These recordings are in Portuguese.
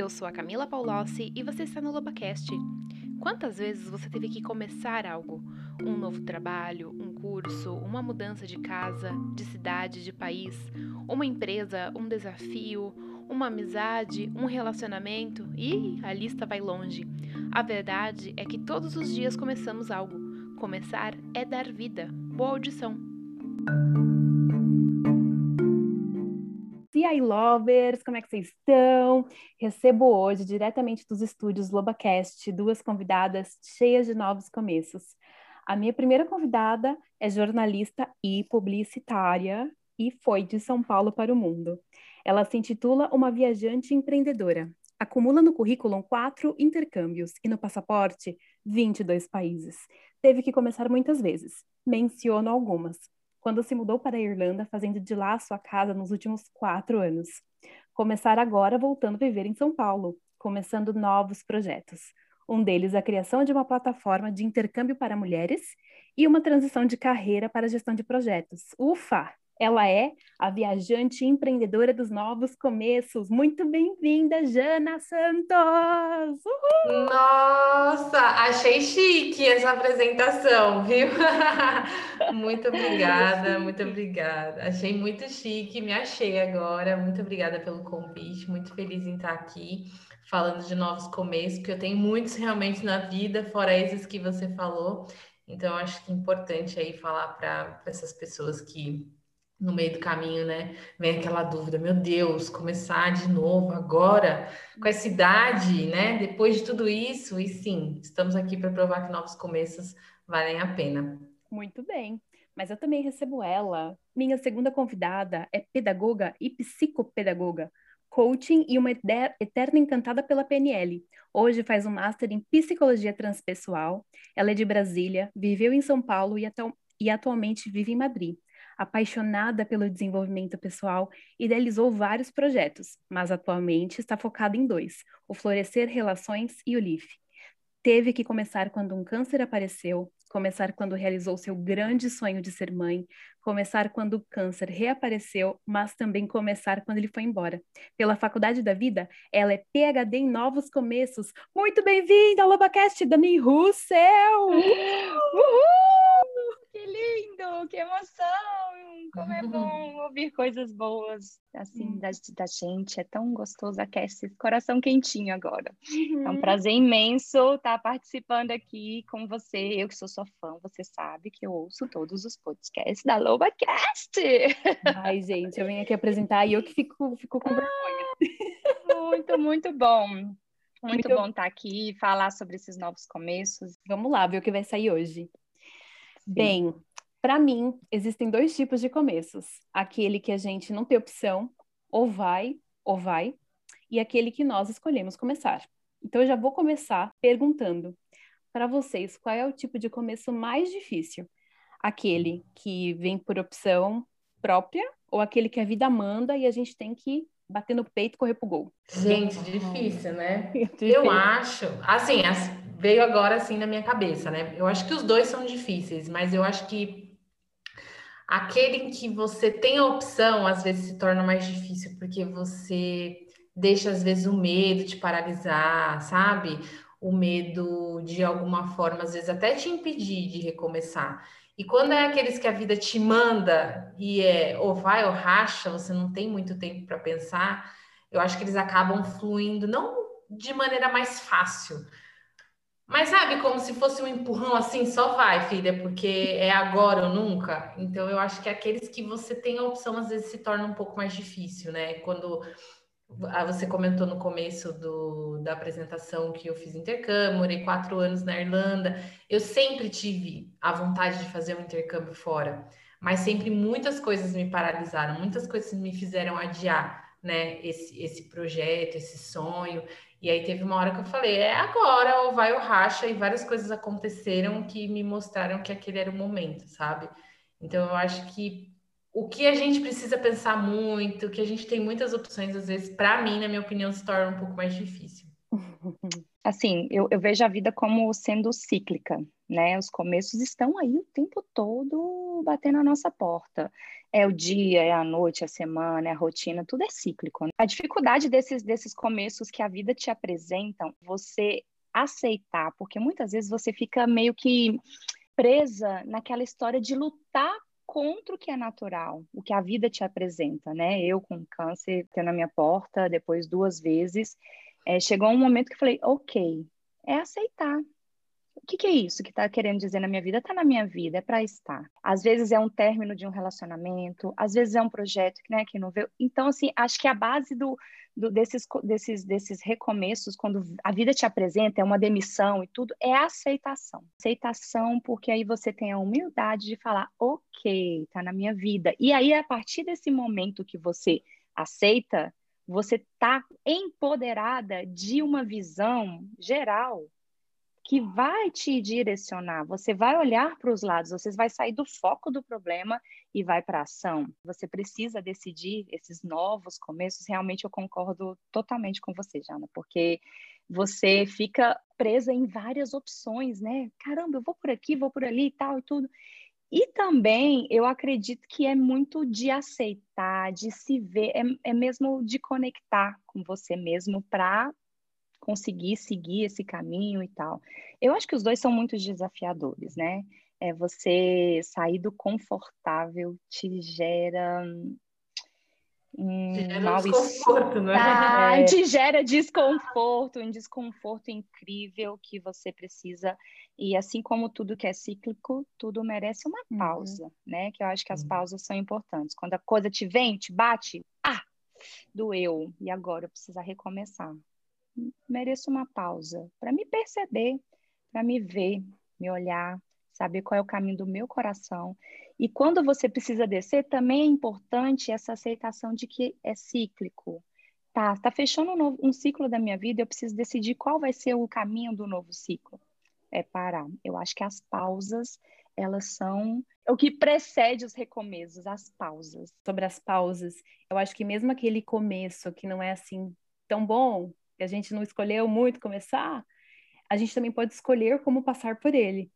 Eu sou a Camila Paulossi e você está no LobaCast. Quantas vezes você teve que começar algo? Um novo trabalho, um curso, uma mudança de casa, de cidade, de país, uma empresa, um desafio, uma amizade, um relacionamento e a lista vai longe. A verdade é que todos os dias começamos algo. Começar é dar vida. Boa audição! Aí, lovers, como é que vocês estão? Recebo hoje, diretamente dos estúdios LobaCast, duas convidadas cheias de novos começos. A minha primeira convidada é jornalista e publicitária e foi de São Paulo para o mundo. Ela se intitula Uma Viajante Empreendedora. Acumula no currículo quatro intercâmbios e no passaporte 22 países. Teve que começar muitas vezes. Menciono algumas. Quando se mudou para a Irlanda, fazendo de lá sua casa nos últimos quatro anos. Começar agora voltando a viver em São Paulo, começando novos projetos. Um deles a criação de uma plataforma de intercâmbio para mulheres e uma transição de carreira para gestão de projetos. Ufa! Ela é a viajante empreendedora dos novos começos. Muito bem-vinda, Jana Santos! Uhul! Nossa, achei chique essa apresentação, viu? muito obrigada, muito obrigada. Achei muito chique, me achei agora. Muito obrigada pelo convite, muito feliz em estar aqui falando de novos começos, porque eu tenho muitos realmente na vida, fora esses que você falou. Então, acho que é importante aí falar para essas pessoas que no meio do caminho, né? Vem aquela dúvida, meu Deus, começar de novo agora, com essa idade, né? Depois de tudo isso, e sim, estamos aqui para provar que novos começos valem a pena. Muito bem. Mas eu também recebo ela. Minha segunda convidada é pedagoga e psicopedagoga, coaching e uma eterna encantada pela PNL. Hoje faz um master em psicologia transpessoal. Ela é de Brasília, viveu em São Paulo e, atu e atualmente vive em Madrid apaixonada pelo desenvolvimento pessoal, idealizou vários projetos, mas atualmente está focada em dois: o Florescer Relações e o LIF. Teve que começar quando um câncer apareceu, começar quando realizou seu grande sonho de ser mãe, começar quando o câncer reapareceu, mas também começar quando ele foi embora. Pela Faculdade da Vida, ela é PhD em Novos Começos. Muito bem-vinda ao LobaCast, Dani Russell! Uhul! Que lindo! Que emoção! Como é bom ouvir coisas boas assim hum. da, da gente. É tão gostoso, aquece esse coração quentinho agora. É um uhum. prazer imenso estar participando aqui com você. Eu que sou sua fã, você sabe que eu ouço todos os podcasts da LobaCast. Ai, gente, eu venho aqui apresentar e eu que fico, fico com vergonha. Muito, muito bom. Muito, muito bom estar aqui e falar sobre esses novos começos. Vamos lá ver o que vai sair hoje. Bem, para mim, existem dois tipos de começos: aquele que a gente não tem opção, ou vai, ou vai, e aquele que nós escolhemos começar. Então, eu já vou começar perguntando para vocês qual é o tipo de começo mais difícil: aquele que vem por opção própria ou aquele que a vida manda e a gente tem que bater no peito e correr pro gol? Gente, difícil, né? Difícil. Eu acho, assim, veio agora assim na minha cabeça, né? Eu acho que os dois são difíceis, mas eu acho que aquele em que você tem a opção, às vezes se torna mais difícil, porque você deixa, às vezes, o medo te paralisar, sabe? O medo de alguma forma, às vezes, até te impedir de recomeçar. E quando é aqueles que a vida te manda e é ou vai ou racha, você não tem muito tempo para pensar, eu acho que eles acabam fluindo não de maneira mais fácil, mas sabe, como se fosse um empurrão assim, só vai, filha, porque é agora ou nunca. Então eu acho que aqueles que você tem a opção, às vezes se torna um pouco mais difícil, né? Quando ah, você comentou no começo do, da apresentação que eu fiz intercâmbio, morei quatro anos na Irlanda. Eu sempre tive a vontade de fazer um intercâmbio fora, mas sempre muitas coisas me paralisaram, muitas coisas me fizeram adiar, né? Esse, esse projeto, esse sonho. E aí teve uma hora que eu falei, é agora, ou vai ou racha, e várias coisas aconteceram que me mostraram que aquele era o momento, sabe? Então eu acho que o que a gente precisa pensar muito, que a gente tem muitas opções, às vezes, para mim, na minha opinião, se torna um pouco mais difícil. Assim, eu, eu vejo a vida como sendo cíclica, né? Os começos estão aí o tempo todo batendo na nossa porta. É o dia, é a noite, é a semana, é a rotina, tudo é cíclico. Né? A dificuldade desses, desses começos que a vida te apresentam, você aceitar, porque muitas vezes você fica meio que presa naquela história de lutar contra o que é natural, o que a vida te apresenta, né? Eu com câncer tendo a minha porta, depois duas vezes, é, chegou um momento que eu falei, ok, é aceitar, o que, que é isso que está querendo dizer na minha vida? Está na minha vida, é para estar. Às vezes é um término de um relacionamento, às vezes é um projeto né, que não veio. Então, assim, acho que a base do, do, desses, desses, desses recomeços, quando a vida te apresenta, é uma demissão e tudo, é a aceitação. Aceitação, porque aí você tem a humildade de falar, ok, está na minha vida. E aí, a partir desse momento que você aceita, você está empoderada de uma visão geral que vai te direcionar. Você vai olhar para os lados, você vai sair do foco do problema e vai para a ação. Você precisa decidir esses novos começos. Realmente eu concordo totalmente com você, Jana, porque você fica presa em várias opções, né? Caramba, eu vou por aqui, vou por ali e tal e tudo. E também eu acredito que é muito de aceitar, de se ver, é, é mesmo de conectar com você mesmo para conseguir seguir esse caminho e tal. Eu acho que os dois são muito desafiadores, né? É você sair do confortável te gera um mal-estar, né? é. te gera desconforto, um desconforto incrível que você precisa e assim como tudo que é cíclico, tudo merece uma uhum. pausa, uhum. né? Que eu acho que as pausas são importantes. Quando a coisa te vem, te bate, ah, doeu e agora eu preciso recomeçar mereço uma pausa para me perceber, para me ver, me olhar, saber qual é o caminho do meu coração. E quando você precisa descer, também é importante essa aceitação de que é cíclico. Tá, tá fechando um, novo, um ciclo da minha vida, eu preciso decidir qual vai ser o caminho do novo ciclo. É parar. Eu acho que as pausas, elas são o que precede os recomeços, as pausas. Sobre as pausas, eu acho que mesmo aquele começo que não é assim tão bom, que a gente não escolheu muito começar, a gente também pode escolher como passar por ele.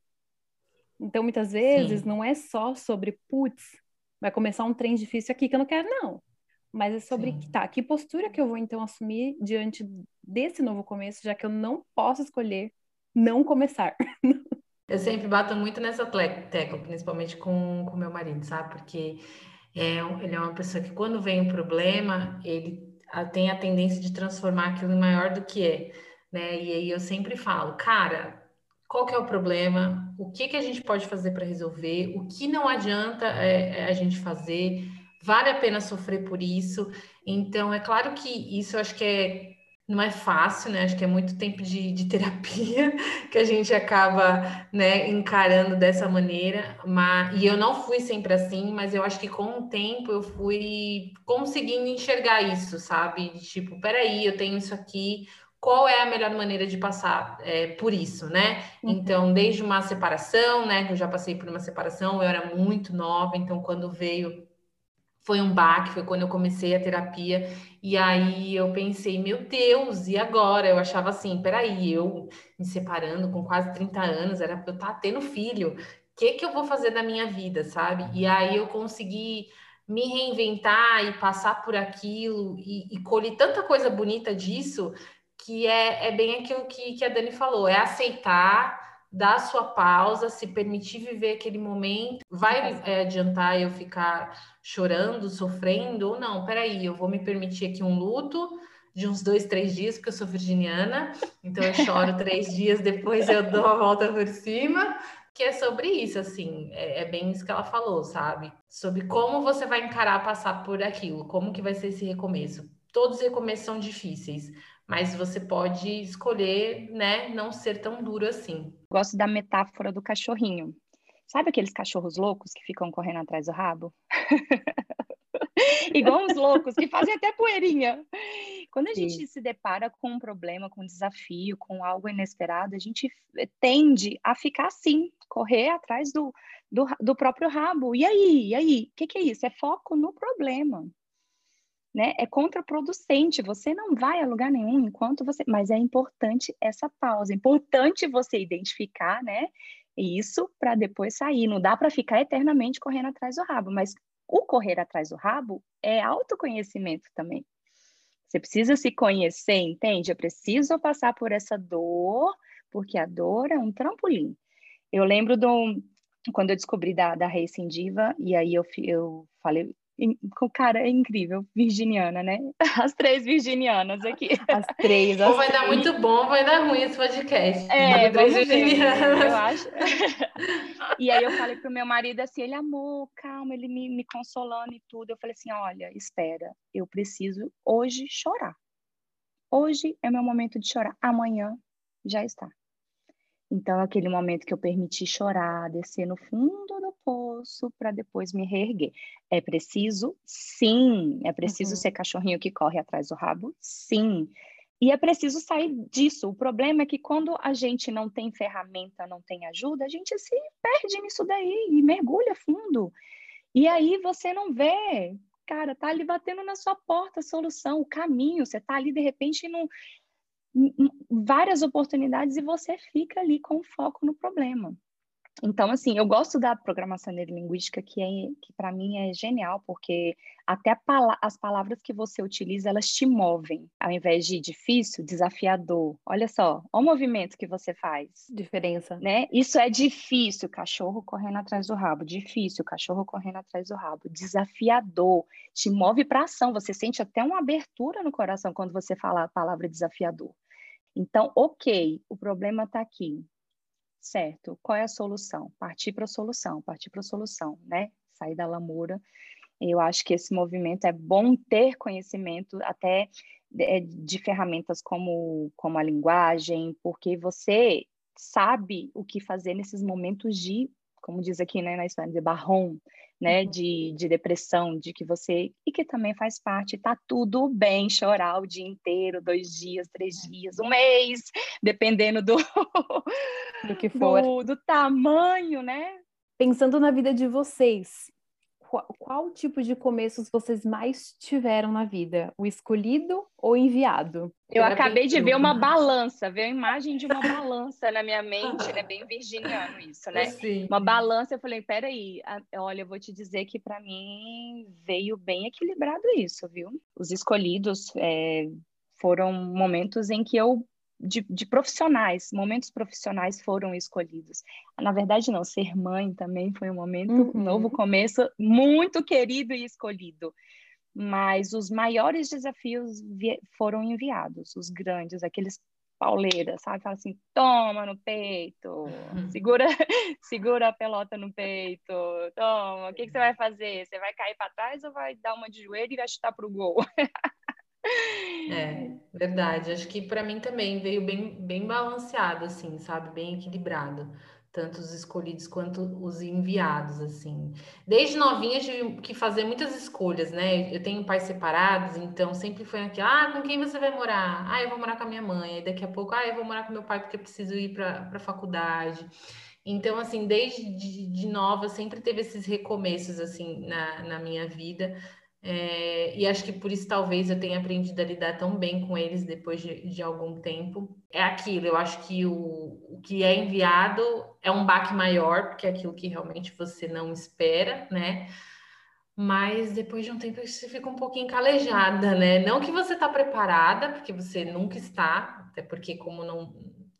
Então, muitas vezes, Sim. não é só sobre, putz, vai começar um trem difícil aqui que eu não quero, não. Mas é sobre, Sim. tá, que postura que eu vou, então, assumir diante desse novo começo, já que eu não posso escolher não começar. Eu sempre bato muito nessa tecla, principalmente com o meu marido, sabe? Porque é, ele é uma pessoa que, quando vem um problema, ele tem a tendência de transformar aquilo em maior do que é, né? E aí eu sempre falo, cara, qual que é o problema? O que que a gente pode fazer para resolver? O que não adianta é, a gente fazer? Vale a pena sofrer por isso? Então, é claro que isso eu acho que é não é fácil, né? Acho que é muito tempo de, de terapia que a gente acaba né, encarando dessa maneira. Mas, e eu não fui sempre assim, mas eu acho que com o tempo eu fui conseguindo enxergar isso, sabe? Tipo, peraí, eu tenho isso aqui, qual é a melhor maneira de passar é, por isso, né? Uhum. Então, desde uma separação, né? Que eu já passei por uma separação, eu era muito nova, então quando veio foi um baque, foi quando eu comecei a terapia. E aí eu pensei, meu Deus, e agora? Eu achava assim, peraí, eu me separando com quase 30 anos, era para eu estar tá tendo filho. O que, que eu vou fazer da minha vida, sabe? E aí eu consegui me reinventar e passar por aquilo e, e colhi tanta coisa bonita disso que é, é bem aquilo que, que a Dani falou, é aceitar dar sua pausa, se permitir viver aquele momento. Vai é, adiantar eu ficar chorando, sofrendo ou não? Peraí, eu vou me permitir aqui um luto de uns dois, três dias, porque eu sou virginiana, então eu choro três dias, depois eu dou a volta por cima. Que é sobre isso, assim, é, é bem isso que ela falou, sabe? Sobre como você vai encarar passar por aquilo, como que vai ser esse recomeço. Todos os recomeços são difíceis, mas você pode escolher, né, não ser tão duro assim. Gosto da metáfora do cachorrinho. Sabe aqueles cachorros loucos que ficam correndo atrás do rabo? Igual os loucos, que fazem até poeirinha. Quando a Sim. gente se depara com um problema, com um desafio, com algo inesperado, a gente tende a ficar assim, correr atrás do, do, do próprio rabo. E aí? E aí? O que, que é isso? É foco no problema. Né? É contraproducente, você não vai a lugar nenhum enquanto você, mas é importante essa pausa, é importante você identificar, né? Isso para depois sair, não dá para ficar eternamente correndo atrás do rabo, mas o correr atrás do rabo é autoconhecimento também. Você precisa se conhecer, entende? Eu preciso passar por essa dor, porque a dor é um trampolim. Eu lembro do, quando eu descobri da, da Racing Diva, e aí eu, eu falei, Cara, é incrível, virginiana, né? As três virginianas aqui. As três. As ou vai três. dar muito bom, ou vai dar ruim esse podcast. É, três virginianas. Ver, eu acho. e aí eu falei pro meu marido assim, ele amou, calma, ele me, me consolando e tudo. Eu falei assim, olha, espera, eu preciso hoje chorar. Hoje é meu momento de chorar. Amanhã já está. Então, aquele momento que eu permiti chorar, descer no fundo poço para depois me reerguer. É preciso? Sim. É preciso uhum. ser cachorrinho que corre atrás do rabo? Sim. E é preciso sair disso. O problema é que quando a gente não tem ferramenta, não tem ajuda, a gente se perde nisso daí e mergulha fundo. E aí você não vê, cara, tá ali batendo na sua porta a solução, o caminho. Você tá ali de repente não várias oportunidades e você fica ali com foco no problema. Então, assim, eu gosto da programação neurolinguística, que, é, que para mim é genial, porque até pala as palavras que você utiliza, elas te movem. Ao invés de difícil, desafiador. Olha só, olha o movimento que você faz. Diferença. Né? Isso é difícil, cachorro correndo atrás do rabo. Difícil, cachorro correndo atrás do rabo. Desafiador, te move para ação. Você sente até uma abertura no coração quando você fala a palavra desafiador. Então, ok, o problema está aqui. Certo, qual é a solução? Partir para a solução, partir para a solução, né? Sair da lamura. Eu acho que esse movimento é bom ter conhecimento até é, de ferramentas como, como a linguagem, porque você sabe o que fazer nesses momentos de, como diz aqui né, na história, de barrom, né, uhum. de, de depressão, de que você, e que também faz parte, tá tudo bem chorar o dia inteiro, dois dias, três dias, um mês, dependendo do, do que for. Do, do tamanho, né? Pensando na vida de vocês, qual, qual, tipo de começos vocês mais tiveram na vida? O escolhido ou enviado? Eu acabei de ver uma balança, ver a imagem de uma balança na minha mente, né? Bem virginiano isso, né? Sim. Uma balança, eu falei, peraí, olha, eu vou te dizer que para mim veio bem equilibrado isso, viu? Os escolhidos é, foram momentos em que eu de, de, profissionais, momentos profissionais foram escolhidos. Na verdade, não, ser mãe também foi um momento, uhum. um novo começo, muito querido e escolhido. Mas os maiores desafios foram enviados, os grandes, aqueles pauleiras, sabe? Fala assim, toma no peito, uhum. segura, segura a pelota no peito, toma, o que, que você vai fazer? Você vai cair para trás ou vai dar uma de joelho e vai chutar para o gol? É, verdade. Acho que para mim também veio bem, bem balanceado, assim, sabe? Bem equilibrado. Tanto os escolhidos quanto os enviados, assim. Desde novinha tive que fazer muitas escolhas, né? Eu tenho pais separados, então sempre foi aqui, ah, com quem você vai morar? Ah, eu vou morar com a minha mãe. Aí daqui a pouco, ah, eu vou morar com meu pai porque eu preciso ir para a faculdade. Então, assim, desde de, de nova, sempre teve esses recomeços, assim, na, na minha vida é, e acho que por isso talvez eu tenha aprendido a lidar tão bem com eles depois de, de algum tempo. É aquilo, eu acho que o, o, que é enviado é um baque maior, porque é aquilo que realmente você não espera, né? Mas depois de um tempo você fica um pouquinho calejada, né? Não que você está preparada, porque você nunca está, até porque como não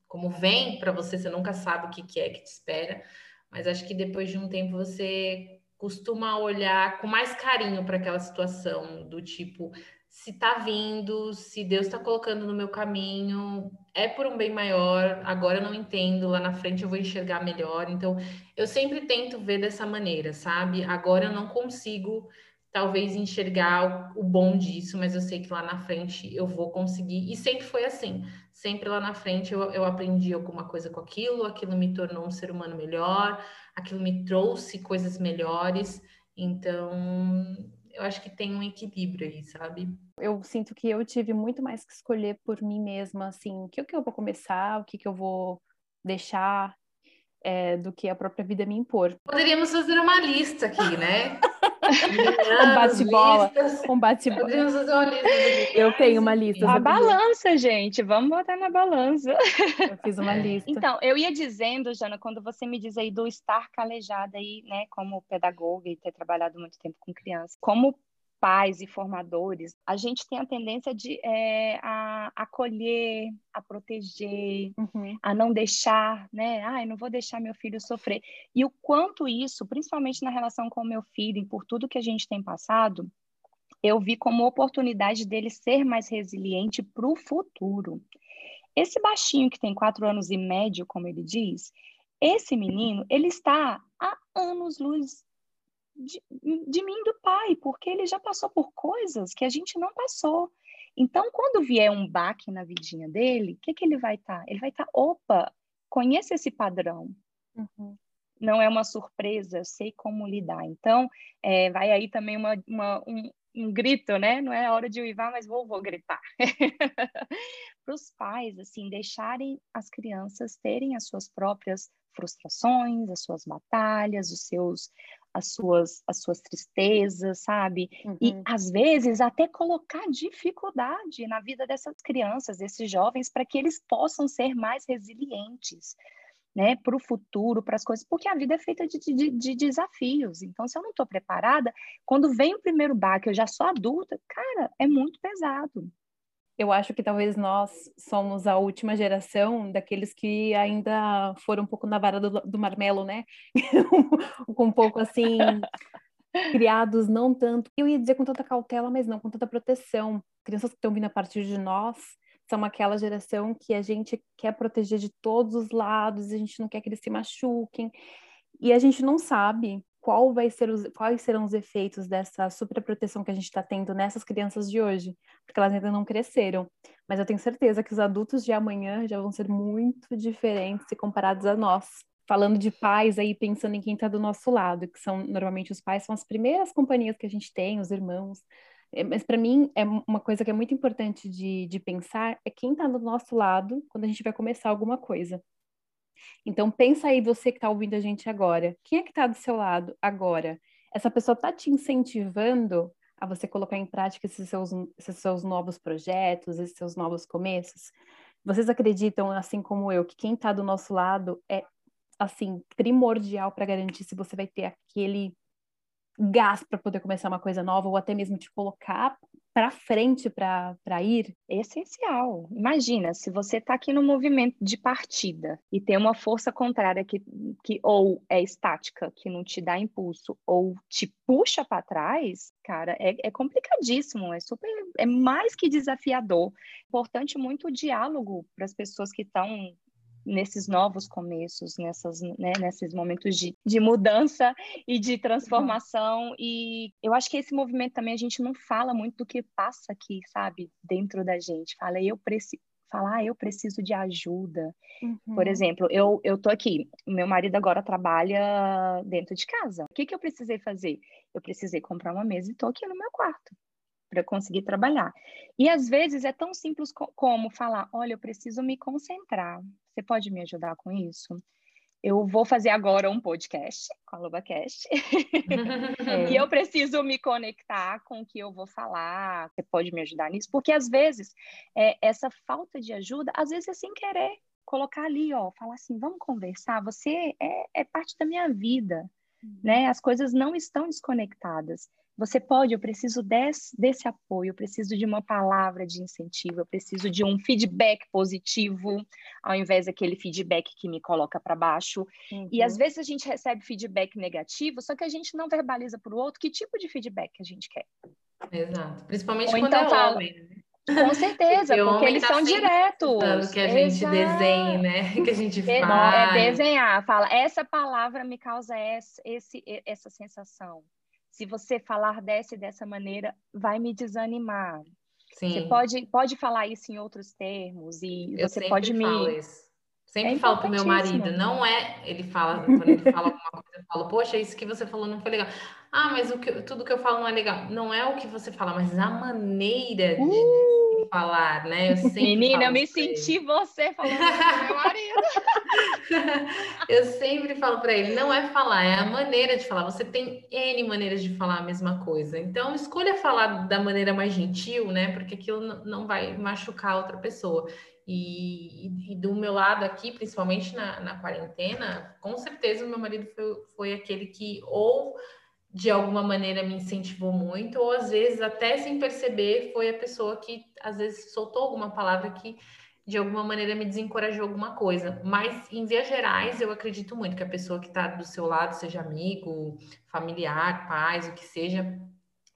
como vem para você, você nunca sabe o que, que é que te espera. Mas acho que depois de um tempo você costuma olhar com mais carinho para aquela situação, do tipo, se tá vindo, se Deus está colocando no meu caminho, é por um bem maior, agora eu não entendo, lá na frente eu vou enxergar melhor. Então, eu sempre tento ver dessa maneira, sabe? Agora eu não consigo talvez enxergar o, bom disso, mas eu sei que lá na frente eu vou conseguir. E sempre foi assim. Sempre lá na frente eu, eu aprendi alguma coisa com aquilo, aquilo me tornou um ser humano melhor, aquilo me trouxe coisas melhores. Então, eu acho que tem um equilíbrio aí, sabe? Eu sinto que eu tive muito mais que escolher por mim mesma, assim, o que, que eu vou começar, o que, que eu vou deixar. É, do que a própria vida me impor. Poderíamos fazer uma lista aqui, né? um bate-bola. Um bate-bola. Poderíamos fazer uma lista. Eu tenho uma lista. A balança, gente. Vamos botar na balança. Eu fiz uma lista. Então, eu ia dizendo, Jana, quando você me diz aí do estar calejada aí, né, como pedagoga e ter trabalhado muito tempo com crianças, como pais e formadores, a gente tem a tendência de é, a acolher, a proteger, uhum. a não deixar, né? Ai, não vou deixar meu filho sofrer. E o quanto isso, principalmente na relação com o meu filho e por tudo que a gente tem passado, eu vi como oportunidade dele ser mais resiliente para o futuro. Esse baixinho que tem quatro anos e médio, como ele diz, esse menino, ele está há anos luz de, de mim do pai, porque ele já passou por coisas que a gente não passou. Então, quando vier um baque na vidinha dele, o que, que ele vai estar? Tá? Ele vai estar, tá, opa, conheço esse padrão. Uhum. Não é uma surpresa, eu sei como lidar. Então, é, vai aí também uma, uma um, um, grito, né? Não é hora de uivar, mas vou, vou gritar. Para os pais, assim, deixarem as crianças terem as suas próprias frustrações, as suas batalhas, os seus as suas, as suas tristezas, sabe? Uhum. E às vezes até colocar dificuldade na vida dessas crianças, desses jovens, para que eles possam ser mais resilientes. Né, para o futuro, para as coisas, porque a vida é feita de, de, de desafios. Então, se eu não estou preparada, quando vem o primeiro baque, eu já sou adulta, cara, é muito pesado eu acho que talvez nós somos a última geração daqueles que ainda foram um pouco na vara do, do marmelo, né? um pouco assim, criados não tanto, eu ia dizer com tanta cautela, mas não com tanta proteção. Crianças que estão vindo a partir de nós são aquela geração que a gente quer proteger de todos os lados, a gente não quer que eles se machuquem. E a gente não sabe qual vai ser os, quais serão os efeitos dessa superproteção que a gente está tendo nessas crianças de hoje, porque elas ainda não cresceram. Mas eu tenho certeza que os adultos de amanhã já vão ser muito diferentes se comparados a nós. Falando de pais aí, pensando em quem está do nosso lado, que são normalmente os pais, são as primeiras companhias que a gente tem, os irmãos. É, mas para mim, é uma coisa que é muito importante de, de pensar é quem está do nosso lado quando a gente vai começar alguma coisa. Então pensa aí você que está ouvindo a gente agora. Quem é que está do seu lado agora? Essa pessoa está te incentivando a você colocar em prática esses seus, esses seus novos projetos, esses seus novos começos? Vocês acreditam, assim como eu, que quem está do nosso lado é assim primordial para garantir se você vai ter aquele gás para poder começar uma coisa nova ou até mesmo te colocar para frente para ir? É essencial. Imagina, se você está aqui no movimento de partida e tem uma força contrária que, que ou é estática, que não te dá impulso, ou te puxa para trás, cara, é, é complicadíssimo, é super, é mais que desafiador. Importante muito o diálogo para as pessoas que estão nesses novos começos, nessas, né, nesses momentos de, de mudança e de transformação. Uhum. E eu acho que esse movimento também a gente não fala muito do que passa aqui, sabe, dentro da gente. Fala, eu preciso falar, ah, eu preciso de ajuda. Uhum. Por exemplo, eu, eu tô aqui, meu marido agora trabalha dentro de casa. O que, que eu precisei fazer? Eu precisei comprar uma mesa e tô aqui no meu quarto para conseguir trabalhar. E às vezes é tão simples como falar: olha, eu preciso me concentrar. Você pode me ajudar com isso? Eu vou fazer agora um podcast com a LobaCast. E eu preciso me conectar com o que eu vou falar. Você pode me ajudar nisso? Porque às vezes é, essa falta de ajuda, às vezes é sem querer colocar ali, ó, falar assim, vamos conversar. Você é, é parte da minha vida, uhum. né? As coisas não estão desconectadas. Você pode, eu preciso desse, desse apoio, eu preciso de uma palavra de incentivo, eu preciso de um feedback positivo, ao invés daquele feedback que me coloca para baixo. Uhum. E às vezes a gente recebe feedback negativo, só que a gente não verbaliza para o outro que tipo de feedback a gente quer. Exato. Principalmente Ou quando então é fala, homem. Né? Com certeza, porque, porque eles tá são diretos. Que a gente desenhe, né? Que a gente é, faz. É desenhar, fala, essa palavra me causa essa, esse, essa sensação se você falar dessa e dessa maneira, vai me desanimar. Sim. Você pode, pode falar isso em outros termos e eu você pode me. Isso. Sempre é falo pro meu marido, não é. Ele fala, quando ele fala alguma coisa, eu falo, poxa, isso que você falou não foi legal. Ah, mas o que, tudo que eu falo não é legal. Não é o que você fala, mas a maneira de. Uh! Falar, né? Eu sempre Menina, eu me senti ele. você falando meu marido. eu sempre falo para ele, não é falar, é a maneira de falar. Você tem N maneiras de falar a mesma coisa. Então, escolha falar da maneira mais gentil, né? Porque aquilo não vai machucar outra pessoa. E, e, do meu lado aqui, principalmente na, na quarentena, com certeza o meu marido foi, foi aquele que ou de alguma maneira me incentivou muito, ou às vezes, até sem perceber, foi a pessoa que às vezes soltou alguma palavra que de alguma maneira me desencorajou alguma coisa. Mas, em vias gerais, eu acredito muito que a pessoa que está do seu lado, seja amigo, familiar, pais, o que seja,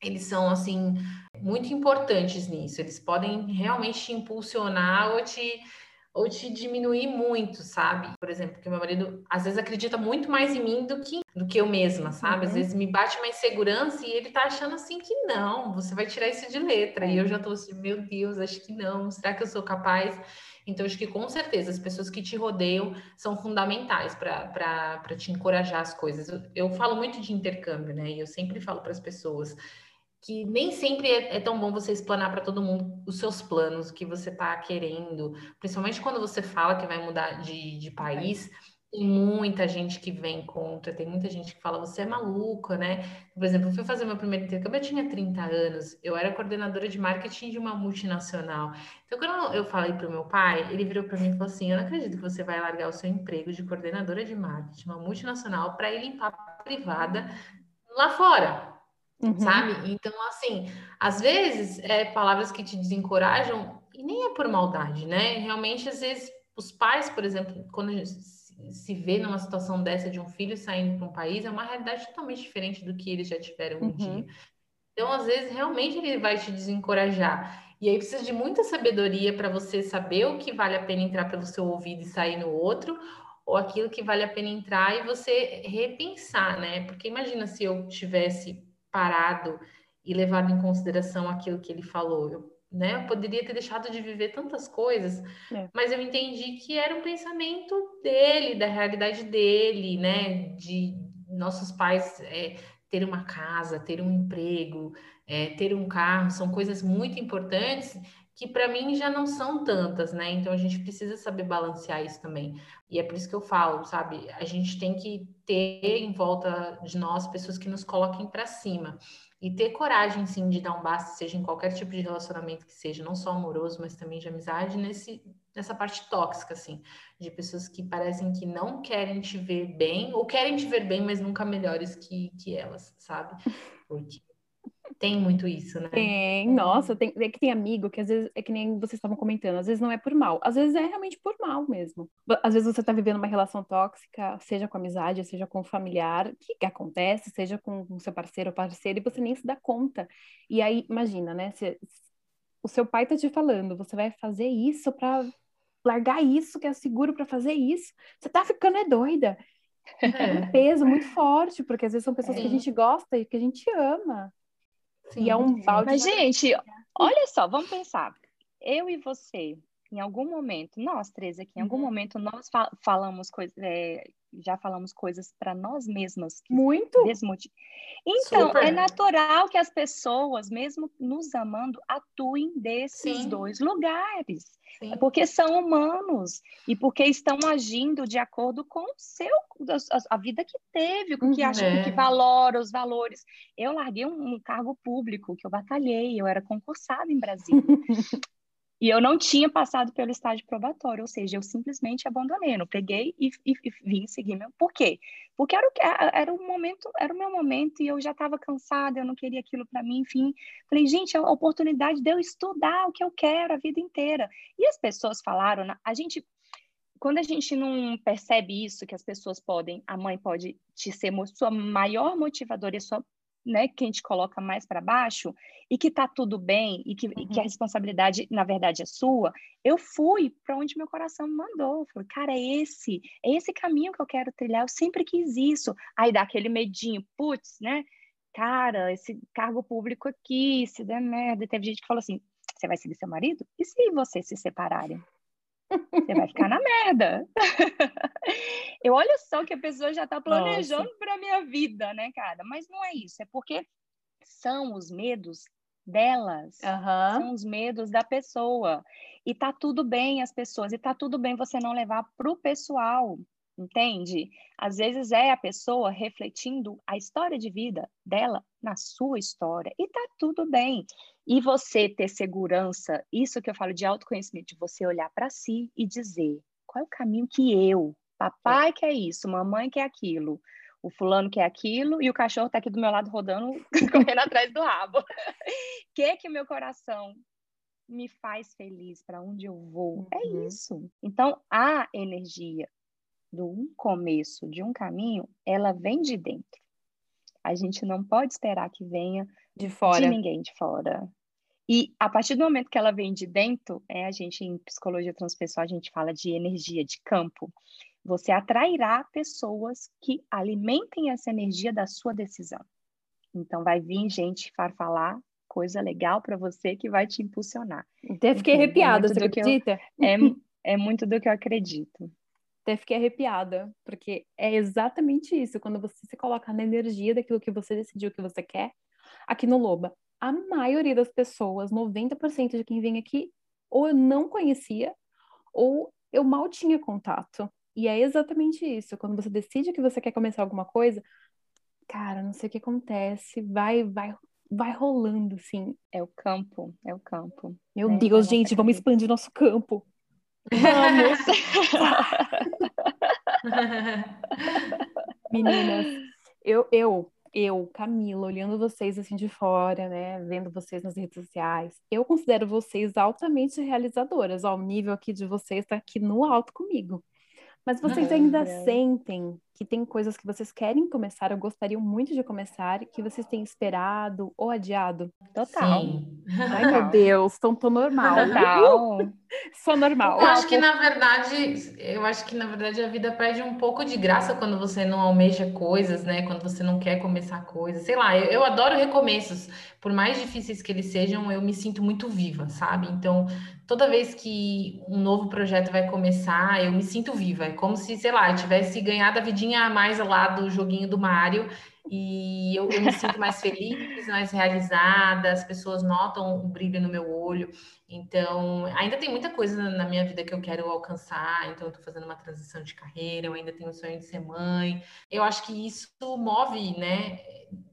eles são, assim, muito importantes nisso. Eles podem realmente te impulsionar ou te ou te diminuir muito, sabe? Por exemplo, que meu marido às vezes acredita muito mais em mim do que do que eu mesma, sabe? Às uhum. vezes me bate uma insegurança e ele tá achando assim que não, você vai tirar isso de letra. E eu já tô assim, meu Deus, acho que não. Será que eu sou capaz? Então, acho que com certeza as pessoas que te rodeiam são fundamentais para te encorajar as coisas. Eu, eu falo muito de intercâmbio, né? E eu sempre falo para as pessoas que nem sempre é, é tão bom você explanar para todo mundo os seus planos, o que você está querendo, principalmente quando você fala que vai mudar de, de país. Tem muita gente que vem contra, tem muita gente que fala, você é maluca, né? Por exemplo, eu fui fazer meu primeiro intercâmbio, eu tinha 30 anos, eu era coordenadora de marketing de uma multinacional. Então, quando eu falei para o meu pai, ele virou para mim e falou assim: Eu não acredito que você vai largar o seu emprego de coordenadora de marketing, uma multinacional, para ir limpar a privada lá fora. Uhum. Sabe? Então, assim, às vezes, é palavras que te desencorajam, e nem é por maldade, né? Realmente, às vezes, os pais, por exemplo, quando se vê numa situação dessa de um filho saindo para um país, é uma realidade totalmente diferente do que eles já tiveram um uhum. dia. Então, às vezes, realmente ele vai te desencorajar. E aí precisa de muita sabedoria para você saber o que vale a pena entrar pelo seu ouvido e sair no outro, ou aquilo que vale a pena entrar e você repensar, né? Porque imagina se eu tivesse parado e levado em consideração aquilo que ele falou. Eu, né, eu poderia ter deixado de viver tantas coisas, é. mas eu entendi que era um pensamento dele, da realidade dele, né? De nossos pais é, ter uma casa, ter um emprego, é, ter um carro, são coisas muito importantes que para mim já não são tantas, né? Então a gente precisa saber balancear isso também. E é por isso que eu falo, sabe? A gente tem que ter em volta de nós pessoas que nos coloquem para cima e ter coragem, sim, de dar um basta, seja em qualquer tipo de relacionamento que seja, não só amoroso, mas também de amizade, nesse, nessa parte tóxica, assim, de pessoas que parecem que não querem te ver bem, ou querem te ver bem, mas nunca melhores que, que elas, sabe? Porque tem muito isso, né? Tem, nossa, tem, é que tem amigo que às vezes é que nem vocês estavam comentando, às vezes não é por mal, às vezes é realmente por mal mesmo. Às vezes você tá vivendo uma relação tóxica, seja com amizade, seja com familiar, que, que acontece, seja com o seu parceiro ou parceira, e você nem se dá conta. E aí, imagina, né? Se, o seu pai tá te falando, você vai fazer isso para largar isso, que é seguro para fazer isso. Você tá ficando é doida. É um peso muito forte, porque às vezes são pessoas que a gente gosta e que a gente ama. Sim, e é um balde. Mas, gente, olha só, vamos pensar. Eu e você, em algum momento, nós três aqui, em algum uhum. momento, nós falamos coisas, é, já falamos coisas para nós mesmas. Muito. Desmotiv... Então, Super. é natural que as pessoas, mesmo nos amando, atuem desses Sim. dois lugares. Sim. Porque são humanos e porque estão agindo de acordo com o seu, a, a vida que teve, o que uhum. acha é. que valora, os valores. Eu larguei um, um cargo público que eu batalhei, eu era concursada em Brasília. E eu não tinha passado pelo estágio probatório, ou seja, eu simplesmente abandonei, não peguei e, e, e vim seguir meu. Por quê? Porque era o, era o momento, era o meu momento e eu já estava cansada, eu não queria aquilo para mim, enfim. Falei, gente, é a oportunidade de eu estudar o que eu quero a vida inteira. E as pessoas falaram, a gente quando a gente não percebe isso, que as pessoas podem, a mãe pode te ser sua maior motivadora e sua né, que a gente coloca mais para baixo e que tá tudo bem e que, uhum. e que, a uhum. responsabilidade na verdade é sua, eu fui para onde meu coração me mandou. Eu falei, cara, é esse, é esse caminho que eu quero trilhar. Eu sempre quis isso. Aí dá aquele medinho, putz, né? Cara, esse cargo público aqui, se der merda. E teve gente que falou assim: você vai seguir seu marido? E se vocês se separarem? Você vai ficar na merda. eu olho só que a pessoa já está planejando para minha vida, né, cara? Mas não é isso, é porque são os medos delas. Uhum. São os medos da pessoa. E tá tudo bem as pessoas, e tá tudo bem você não levar pro pessoal, entende? Às vezes é a pessoa refletindo a história de vida dela na sua história, e tá tudo bem. E você ter segurança, isso que eu falo de autoconhecimento, de você olhar para si e dizer qual é o caminho que eu, papai quer isso, mamãe quer aquilo, o fulano quer aquilo e o cachorro está aqui do meu lado rodando, correndo atrás do rabo. O que que meu coração me faz feliz para onde eu vou? É uhum. É isso. Então, a energia do um começo de um caminho, ela vem de dentro. A gente não pode esperar que venha de fora. De ninguém de fora. E a partir do momento que ela vem de dentro, é, a gente em psicologia transpessoal a gente fala de energia de campo. Você atrairá pessoas que alimentem essa energia da sua decisão. Então, vai vir gente para falar coisa legal para você que vai te impulsionar. Até fiquei é arrepiada, é você acredita? Eu, é, é muito do que eu acredito. Até fiquei arrepiada, porque é exatamente isso. Quando você se coloca na energia daquilo que você decidiu que você quer, aqui no Loba, a maioria das pessoas, 90% de quem vem aqui, ou eu não conhecia, ou eu mal tinha contato. E é exatamente isso. Quando você decide que você quer começar alguma coisa, cara, não sei o que acontece, vai, vai, vai rolando, assim. É o campo, é o campo. Meu é, Deus, gente, vamos expandir nosso campo. Vamos! Meninas, eu, eu, eu, Camila, olhando vocês assim de fora, né, vendo vocês nas redes sociais, eu considero vocês altamente realizadoras. Ó, o nível aqui de vocês está aqui no alto comigo. Mas vocês ainda sentem que tem coisas que vocês querem começar, ou gostariam muito de começar, que vocês têm esperado ou adiado? Total. Sim. Ai, meu Deus, então tô normal. Total. Sou normal. Eu acho que, na verdade, eu acho que, na verdade, a vida perde um pouco de graça quando você não almeja coisas, né? Quando você não quer começar coisas. Sei lá, eu, eu adoro recomeços. Por mais difíceis que eles sejam, eu me sinto muito viva, sabe? Então, toda vez que um novo projeto vai começar, eu me sinto viva. É como se, sei lá, eu tivesse ganhado a vidinha a mais lá do joguinho do Mario e eu, eu me sinto mais feliz, mais realizada, as pessoas notam o brilho no meu olho. Então, ainda tem muita coisa na minha vida que eu quero alcançar. Então, eu tô fazendo uma transição de carreira, eu ainda tenho o sonho de ser mãe. Eu acho que isso move, né?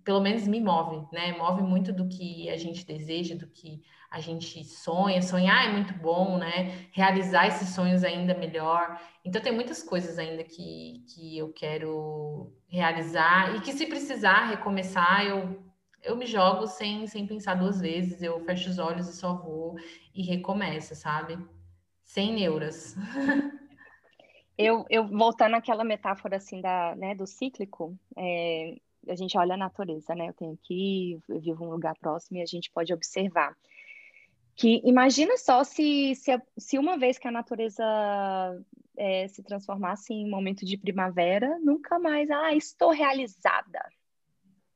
Pelo menos me move, né? Move muito do que a gente deseja, do que a gente sonha, sonhar é muito bom, né? Realizar esses sonhos ainda melhor. Então tem muitas coisas ainda que, que eu quero realizar e que se precisar recomeçar, eu, eu me jogo sem, sem pensar duas vezes, eu fecho os olhos e só vou e recomeço, sabe? Sem neuras. Eu, eu voltando àquela metáfora assim da, né, do cíclico, é, a gente olha a natureza, né? Eu tenho aqui, eu vivo um lugar próximo e a gente pode observar que imagina só se, se, se uma vez que a natureza é, se transformasse em momento de primavera, nunca mais, ah, estou realizada.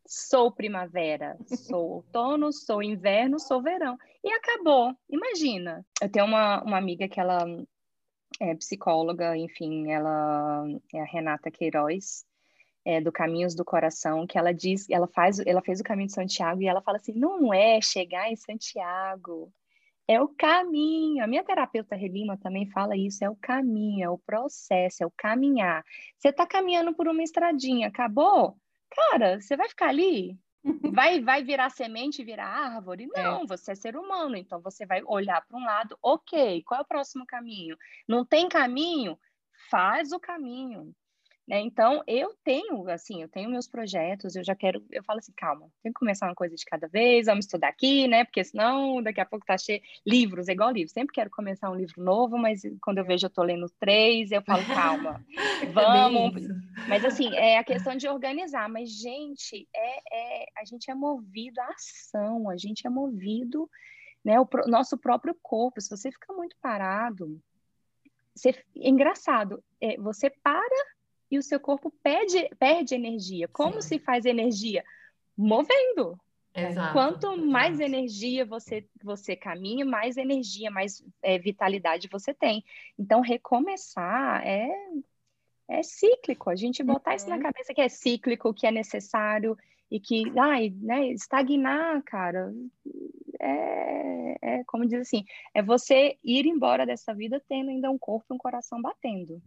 Sou primavera, sou outono, sou inverno, sou verão. E acabou. Imagina. Eu tenho uma, uma amiga que ela é psicóloga, enfim, ela é a Renata Queiroz, é, do Caminhos do Coração, que ela diz, ela faz, ela fez o caminho de Santiago e ela fala assim, não é chegar em Santiago, é o caminho. A minha terapeuta Relima também fala isso: é o caminho, é o processo, é o caminhar. Você está caminhando por uma estradinha, acabou? Cara, você vai ficar ali? Vai, vai virar semente e virar árvore? É. Não, é. você é ser humano, então você vai olhar para um lado, ok, qual é o próximo caminho? Não tem caminho? Faz o caminho. Né? Então, eu tenho, assim, eu tenho meus projetos, eu já quero, eu falo assim, calma, tem que começar uma coisa de cada vez, vamos estudar aqui, né? Porque senão daqui a pouco tá cheio. Livros, é igual livro, sempre quero começar um livro novo, mas quando eu vejo eu tô lendo três, eu falo, calma, é vamos. mas assim, é a questão de organizar, mas, gente, é, é, a gente é movido à ação, a gente é movido, né? O pro, nosso próprio corpo, se você fica muito parado, você, é engraçado, é, você para e o seu corpo perde, perde energia. Como Sim. se faz energia? Movendo. Exato, Quanto exato. mais energia você, você caminha, mais energia, mais é, vitalidade você tem. Então, recomeçar é, é cíclico. A gente botar uhum. isso na uhum. cabeça que é cíclico, que é necessário e que, ai, né, estagnar, cara, é, é, como diz assim, é você ir embora dessa vida tendo ainda um corpo e um coração batendo.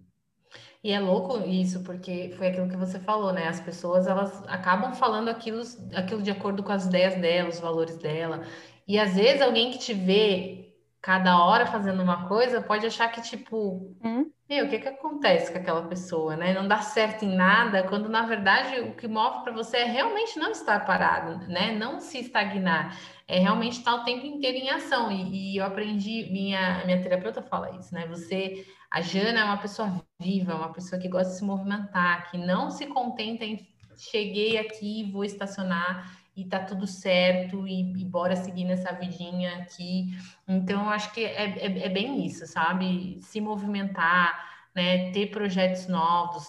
E é louco isso, porque foi aquilo que você falou, né? As pessoas elas acabam falando aquilo, aquilo de acordo com as ideias dela, os valores dela. E às vezes alguém que te vê cada hora fazendo uma coisa pode achar que, tipo, hum? Meu, o que que acontece com aquela pessoa, né? Não dá certo em nada, quando na verdade o que move para você é realmente não estar parado, né? Não se estagnar, é realmente estar o tempo inteiro em ação. E, e eu aprendi, minha, minha terapeuta fala isso, né? Você a Jana é uma pessoa viva, uma pessoa que gosta de se movimentar, que não se contenta em cheguei aqui, vou estacionar e tá tudo certo e, e bora seguir nessa vidinha aqui. Então, eu acho que é, é, é bem isso, sabe? Se movimentar, né? Ter projetos novos,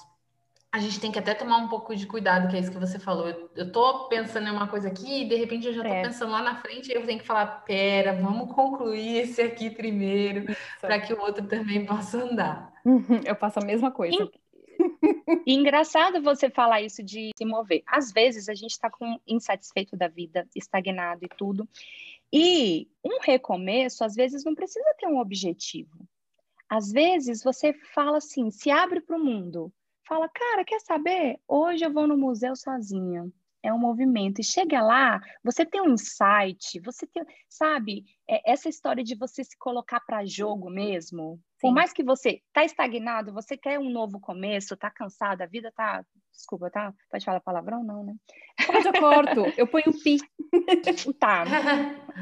a gente tem que até tomar um pouco de cuidado, que é isso que você falou. Eu, eu tô pensando em uma coisa aqui e de repente eu já tô é. pensando lá na frente e eu tenho que falar: pera, vamos concluir esse aqui primeiro, para que o outro também possa andar. Uhum, eu faço a mesma coisa. E, engraçado você falar isso de se mover. Às vezes a gente está com insatisfeito da vida, estagnado e tudo. E um recomeço, às vezes, não precisa ter um objetivo. Às vezes você fala assim, se abre para o mundo fala, cara, quer saber? Hoje eu vou no museu sozinha. É um movimento. E chega lá, você tem um insight, você tem, sabe, é, essa história de você se colocar para jogo mesmo. Sim. Por mais que você tá estagnado, você quer um novo começo, tá cansado, a vida tá. Desculpa, tá? Pode falar palavrão, não, né? Pode, eu corto. Eu ponho um pi. tá.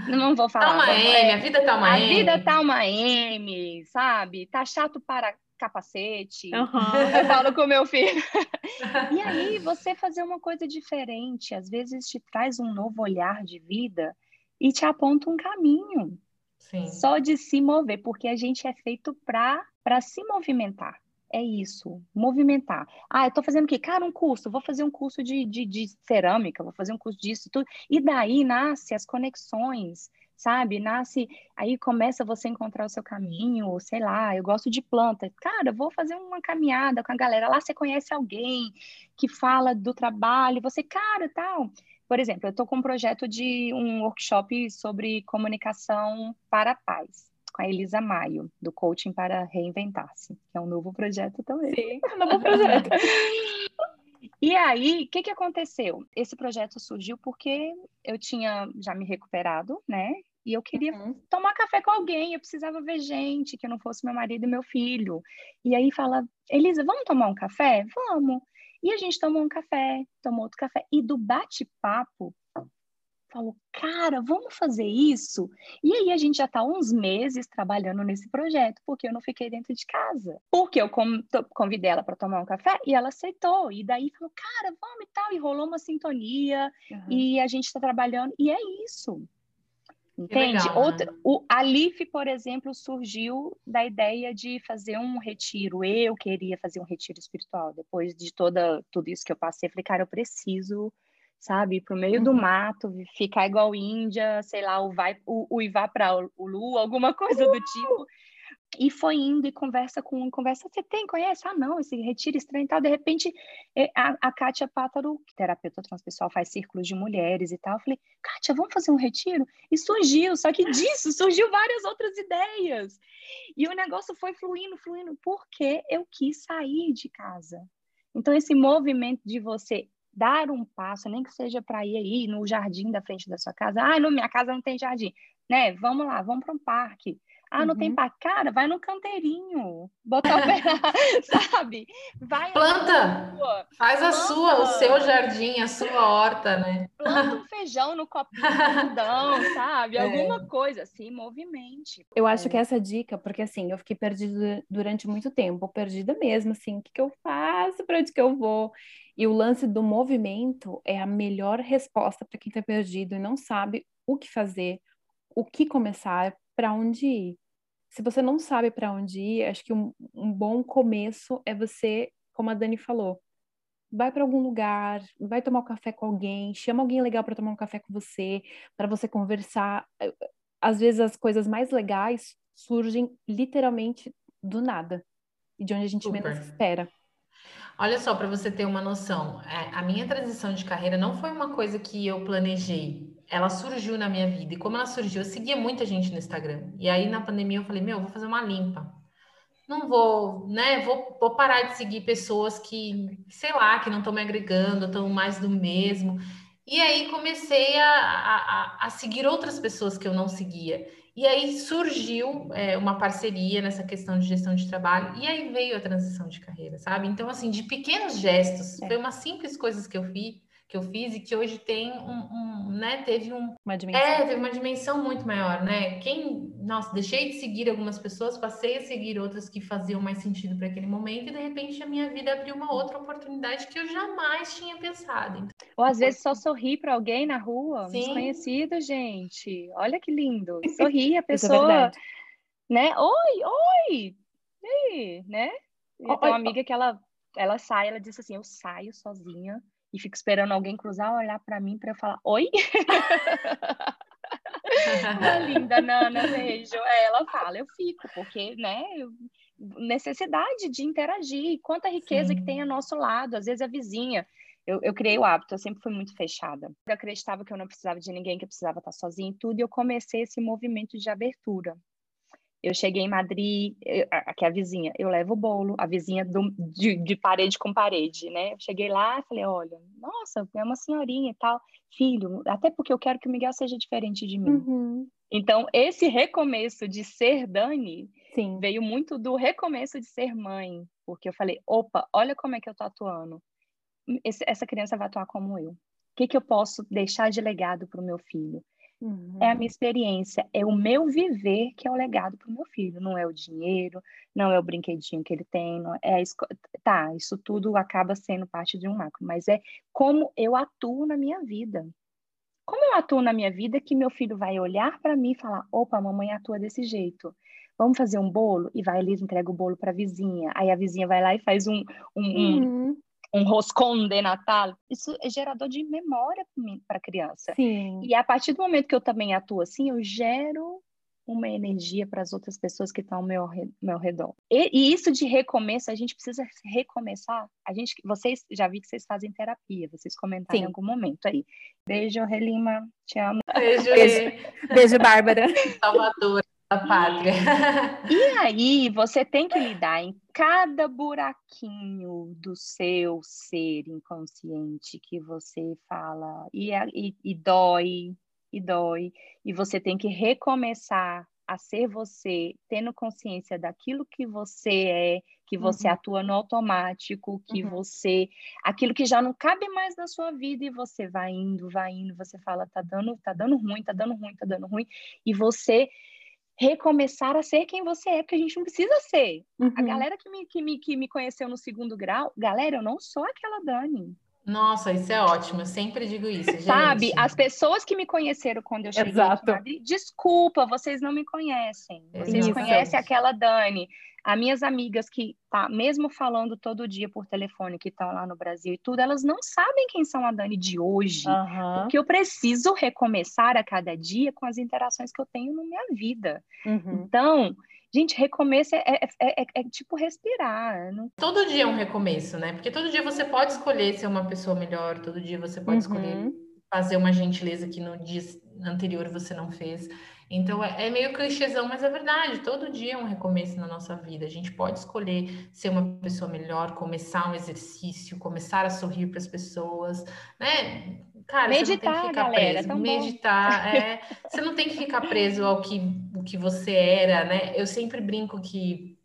Não vou falar. Tá uma M, é, a vida tá uma a M. A vida tá uma M, sabe? Tá chato para capacete. Uhum. Eu falo com meu filho. e aí, você fazer uma coisa diferente, às vezes te traz um novo olhar de vida e te aponta um caminho. Sim. Só de se mover, porque a gente é feito para se movimentar. É isso, movimentar. Ah, eu estou fazendo o quê? Cara, um curso, vou fazer um curso de, de, de cerâmica, vou fazer um curso disso tudo. E daí nasce as conexões, sabe? Nasce, aí começa você a encontrar o seu caminho, sei lá, eu gosto de planta. Cara, vou fazer uma caminhada com a galera. Lá você conhece alguém que fala do trabalho, você, cara, tal. Por exemplo, eu estou com um projeto de um workshop sobre comunicação para a paz com a Elisa Maio, do Coaching para Reinventar-se, que é um novo projeto também. Sim, é um novo projeto. E aí, o que, que aconteceu? Esse projeto surgiu porque eu tinha já me recuperado, né? E eu queria uhum. tomar café com alguém, eu precisava ver gente que não fosse meu marido e meu filho. E aí fala, Elisa, vamos tomar um café? Vamos. E a gente tomou um café, tomou outro café. E do bate-papo, falou, cara, vamos fazer isso? E aí a gente já está uns meses trabalhando nesse projeto, porque eu não fiquei dentro de casa. Porque eu convidei ela para tomar um café e ela aceitou. E daí falou, cara, vamos e tal. E rolou uma sintonia uhum. e a gente está trabalhando. E é isso. Entende? Legal, né? Outra, o, a LIF, por exemplo, surgiu da ideia de fazer um retiro. Eu queria fazer um retiro espiritual. Depois de toda, tudo isso que eu passei, eu falei, cara, eu preciso sabe? Ir pro meio uhum. do mato, ficar igual Índia, sei lá, o vai o, o ir vá para o Lu, alguma coisa do tipo. E foi indo e conversa com um, conversa, você tem, conhece? Ah, não, esse retiro estranho e tal. De repente, é, a, a Kátia Pátaro, que terapeuta transpessoal, faz círculos de mulheres e tal. Eu falei, Kátia, vamos fazer um retiro? E surgiu, só que disso surgiu várias outras ideias. E o negócio foi fluindo, fluindo, porque eu quis sair de casa. Então, esse movimento de você dar um passo, nem que seja para ir aí no jardim da frente da sua casa. Ah, no minha casa não tem jardim, né? Vamos lá, vamos para um parque. Ah, não uhum. tem parque. Cara, vai no canteirinho. Botar o pé, sabe? Vai Planta! Sua, faz planta. a sua, o seu jardim, a sua horta, né? Planta um feijão no copinho fundão, sabe? É. Alguma coisa, assim, movimente. Eu acho que essa dica, porque assim, eu fiquei perdida durante muito tempo, perdida mesmo, assim, o que, que eu faço, para onde que eu vou? E o lance do movimento é a melhor resposta para quem está perdido e não sabe o que fazer, o que começar, para onde ir. Se você não sabe para onde ir, acho que um, um bom começo é você, como a Dani falou, vai para algum lugar, vai tomar um café com alguém, chama alguém legal para tomar um café com você, para você conversar. Às vezes as coisas mais legais surgem literalmente do nada e de onde a gente Super. menos espera. Olha só, para você ter uma noção, é, a minha transição de carreira não foi uma coisa que eu planejei. Ela surgiu na minha vida. E como ela surgiu, eu seguia muita gente no Instagram. E aí na pandemia eu falei, meu, vou fazer uma limpa. Não vou, né? Vou, vou parar de seguir pessoas que, sei lá, que não estão me agregando, estão mais do mesmo. E aí comecei a, a, a, seguir outras pessoas que eu não seguia. E aí surgiu é, uma parceria nessa questão de gestão de trabalho, e aí veio a transição de carreira, sabe? Então, assim, de pequenos gestos, é. foi uma simples coisas que eu fiz, que eu fiz e que hoje tem um, um, né, teve um uma dimensão. É, teve uma dimensão muito maior, né? Quem, nossa, deixei de seguir algumas pessoas, passei a seguir outras que faziam mais sentido para aquele momento e de repente a minha vida abriu uma outra oportunidade que eu jamais tinha pensado. Ou às vezes só sorrir para alguém na rua, Sim. desconhecido, gente. Olha que lindo. Sorrir a é pessoa, é né? Oi, oi. E aí, né? Tenho uma amiga que ela ela sai, ela disse assim: "Eu saio sozinha e fico esperando alguém cruzar, olhar para mim para eu falar oi. a linda Nana, beijo. É, ela fala, eu fico, porque, né, necessidade de interagir, quanta riqueza Sim. que tem ao nosso lado, às vezes a vizinha. Eu, eu, criei o hábito, eu sempre fui muito fechada. Eu acreditava que eu não precisava de ninguém, que eu precisava estar sozinha em tudo, e eu comecei esse movimento de abertura. Eu cheguei em Madrid, eu, aqui é a vizinha, eu levo o bolo, a vizinha do, de, de, parede com parede, né? Eu cheguei lá e falei, olha, nossa, é uma senhorinha e tal, filho, até porque eu quero que o Miguel seja diferente de mim. Uhum. Então, esse recomeço de ser Dani Sim. veio muito do recomeço de ser mãe, porque eu falei, opa, olha como é que eu tô atuando. Esse, essa criança vai atuar como eu. O que, que eu posso deixar de legado para o meu filho? Uhum. É a minha experiência, é o meu viver que é o legado para o meu filho. Não é o dinheiro, não é o brinquedinho que ele tem, não é esco... tá, isso tudo acaba sendo parte de um macro, mas é como eu atuo na minha vida. Como eu atuo na minha vida que meu filho vai olhar para mim e falar: opa, mamãe atua desse jeito. Vamos fazer um bolo? E vai ali, entrega o bolo para a vizinha. Aí a vizinha vai lá e faz um, um, uhum um roscon de Natal, isso é gerador de memória para a criança. Sim. E a partir do momento que eu também atuo assim, eu gero uma energia para as outras pessoas que estão ao meu, meu redor. E, e, isso de recomeço, a gente precisa recomeçar. A gente, vocês já vi que vocês fazem terapia, vocês comentaram Sim. em algum momento aí. Beijo, Relima, te amo. Beijo, beijo, beijo Bárbara. Salvador da pátria. E aí você tem que lidar em cada buraquinho do seu ser inconsciente que você fala e, e, e dói, e dói, e você tem que recomeçar a ser você, tendo consciência daquilo que você é, que você uhum. atua no automático, que uhum. você, aquilo que já não cabe mais na sua vida e você vai indo, vai indo, você fala tá dando, tá dando ruim, tá dando ruim, tá dando ruim, e você recomeçar a ser quem você é, porque a gente não precisa ser. Uhum. A galera que me, que, me, que me conheceu no segundo grau, galera, eu não sou aquela Dani. Nossa, isso é ótimo, eu sempre digo isso, gente. Sabe, as pessoas que me conheceram quando eu cheguei Exato. aqui Madrid, desculpa, vocês não me conhecem. Vocês conhecem aquela Dani. As minhas amigas que tá mesmo falando todo dia por telefone que estão lá no Brasil e tudo, elas não sabem quem são a Dani de hoje, uhum. porque eu preciso recomeçar a cada dia com as interações que eu tenho na minha vida. Uhum. Então, Gente, recomeço é, é, é, é, tipo respirar. Não... Todo dia é um recomeço, né? Porque todo dia você pode escolher ser uma pessoa melhor, todo dia você pode uhum. escolher fazer uma gentileza que no dia anterior você não fez. Então é, é, meio clichêzão, mas é verdade. Todo dia é um recomeço na nossa vida. A gente pode escolher ser uma pessoa melhor, começar um exercício, começar a sorrir para as pessoas, né? Cara, meditar, você não tem que ficar galera, preso. Meditar, é, você não tem que ficar preso ao que, o que você era, né? Eu sempre brinco que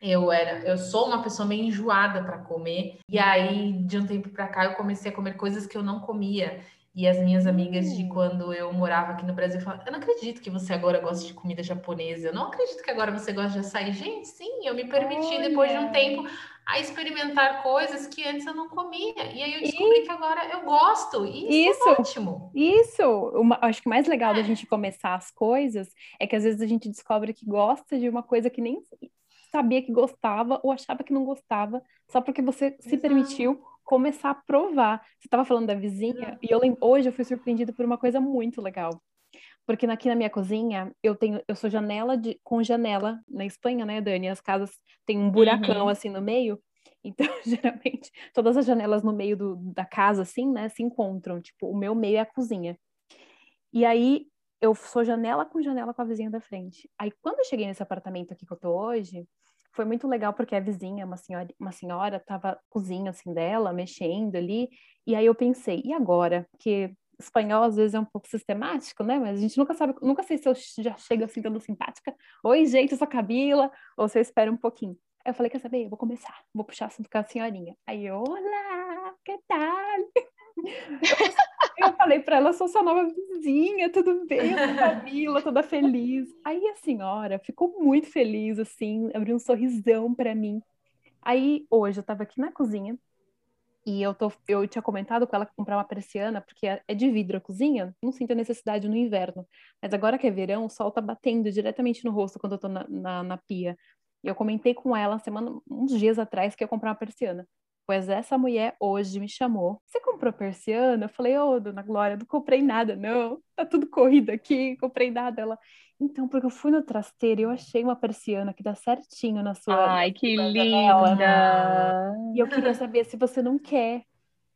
eu era, eu sou uma pessoa meio enjoada para comer. E aí, de um tempo para cá, eu comecei a comer coisas que eu não comia. E as minhas amigas de hum. quando eu morava aqui no Brasil falavam: Eu não acredito que você agora gosta de comida japonesa. Eu não acredito que agora você gosta de açaí. Gente, sim, eu me permiti Olha. depois de um tempo a experimentar coisas que antes eu não comia. E aí eu descobri e... que agora eu gosto. E isso, isso é ótimo. Isso. Uma, acho que o mais legal é. da gente começar as coisas é que às vezes a gente descobre que gosta de uma coisa que nem sabia que gostava ou achava que não gostava, só porque você Exato. se permitiu começar a provar. Você estava falando da vizinha, e eu hoje eu fui surpreendida por uma coisa muito legal. Porque aqui na minha cozinha, eu tenho, eu sou janela de, com janela na Espanha, né, Dani? As casas têm um buracão uhum. assim no meio. Então, geralmente, todas as janelas no meio do, da casa, assim, né, se encontram. Tipo, o meu meio é a cozinha. E aí eu sou janela com janela com a vizinha da frente. Aí quando eu cheguei nesse apartamento aqui que eu tô hoje, foi muito legal porque a vizinha, uma senhora, uma senhora tava cozinha assim dela, mexendo ali, e aí eu pensei, e agora? Que espanhol às vezes é um pouco sistemático, né? Mas a gente nunca sabe, nunca sei se eu já chego assim dando simpática. Oi, gente, eu sou Camila, ou se eu espero um pouquinho. Aí eu falei, quer saber? Eu vou começar, vou puxar assunto com a senhorinha. Aí olá, que tal? Eu falei para ela, sou sua nova vizinha, tudo bem? Camila, toda feliz. Aí a senhora ficou muito feliz, assim, abriu um sorrisão para mim. Aí hoje eu estava aqui na cozinha e eu, tô, eu tinha comentado com ela comprar uma persiana, porque é, é de vidro a cozinha, não sinto a necessidade no inverno. Mas agora que é verão, o sol tá batendo diretamente no rosto quando eu tô na, na, na pia. E eu comentei com ela semana, uns dias atrás que ia comprar uma persiana. Pois essa mulher hoje me chamou. Você comprou persiana? Eu falei, ô, oh, dona Glória, não comprei nada, não. Tá tudo corrido aqui, comprei nada. Ela, então, porque eu fui no trasteiro e eu achei uma persiana que dá certinho na sua. Ai, que linda! E eu queria saber se você não quer.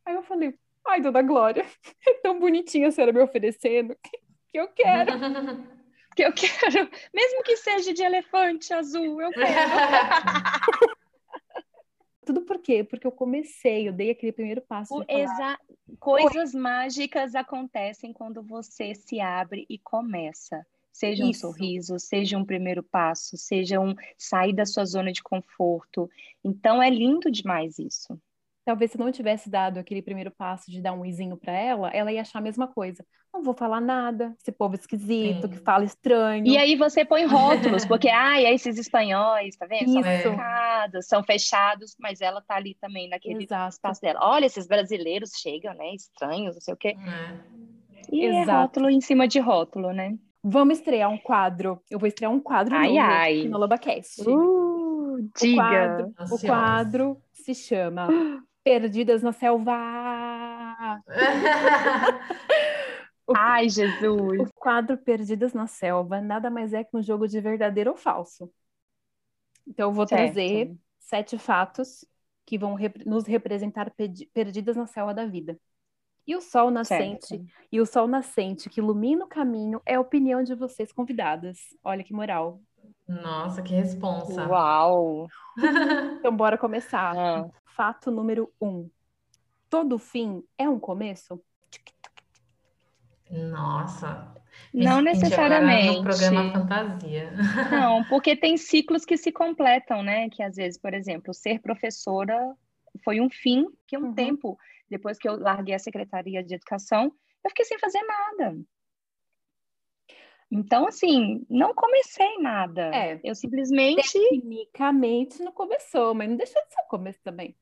Aí eu falei, ai, dona Glória, é tão bonitinha a senhora me oferecendo que eu quero. que eu quero, mesmo que seja de elefante azul, eu quero. Tudo por quê? Porque eu comecei, eu dei aquele primeiro passo. Exa coisas Oi. mágicas acontecem quando você se abre e começa. Seja um Isso. sorriso, seja um primeiro passo, seja um sair da sua zona de conforto. Então é lindo demais isso talvez se não tivesse dado aquele primeiro passo de dar um izinho para ela, ela ia achar a mesma coisa. Não vou falar nada, esse povo esquisito, Sim. que fala estranho. E aí você põe rótulos, porque, ai, ah, esses espanhóis, tá vendo? São fechados, são fechados, mas ela tá ali também naquele Exato. espaço dela. Olha, esses brasileiros chegam, né? Estranhos, não sei o quê. É. E é Exato. é rótulo em cima de rótulo, né? Vamos estrear um quadro. Eu vou estrear um quadro ai, novo ai. no LobaCast. Uh, diga! O quadro, o quadro se chama Perdidas na Selva. Ai, Jesus! O quadro Perdidas na Selva nada mais é que um jogo de verdadeiro ou falso. Então, eu vou certo. trazer sete fatos que vão rep nos representar perdidas na selva da vida. E o sol nascente, certo. e o sol nascente que ilumina o caminho é a opinião de vocês convidadas. Olha que moral. Nossa, que responsa. Uau! então, bora começar. Ah fato número um: todo fim é um começo? Nossa. Não necessariamente. No programa fantasia. Não, porque tem ciclos que se completam, né? Que às vezes, por exemplo, ser professora foi um fim que um uhum. tempo depois que eu larguei a secretaria de educação, eu fiquei sem fazer nada. Então, assim, não comecei nada. É, eu simplesmente. Tecnicamente não começou, mas não deixou de ser o começo também.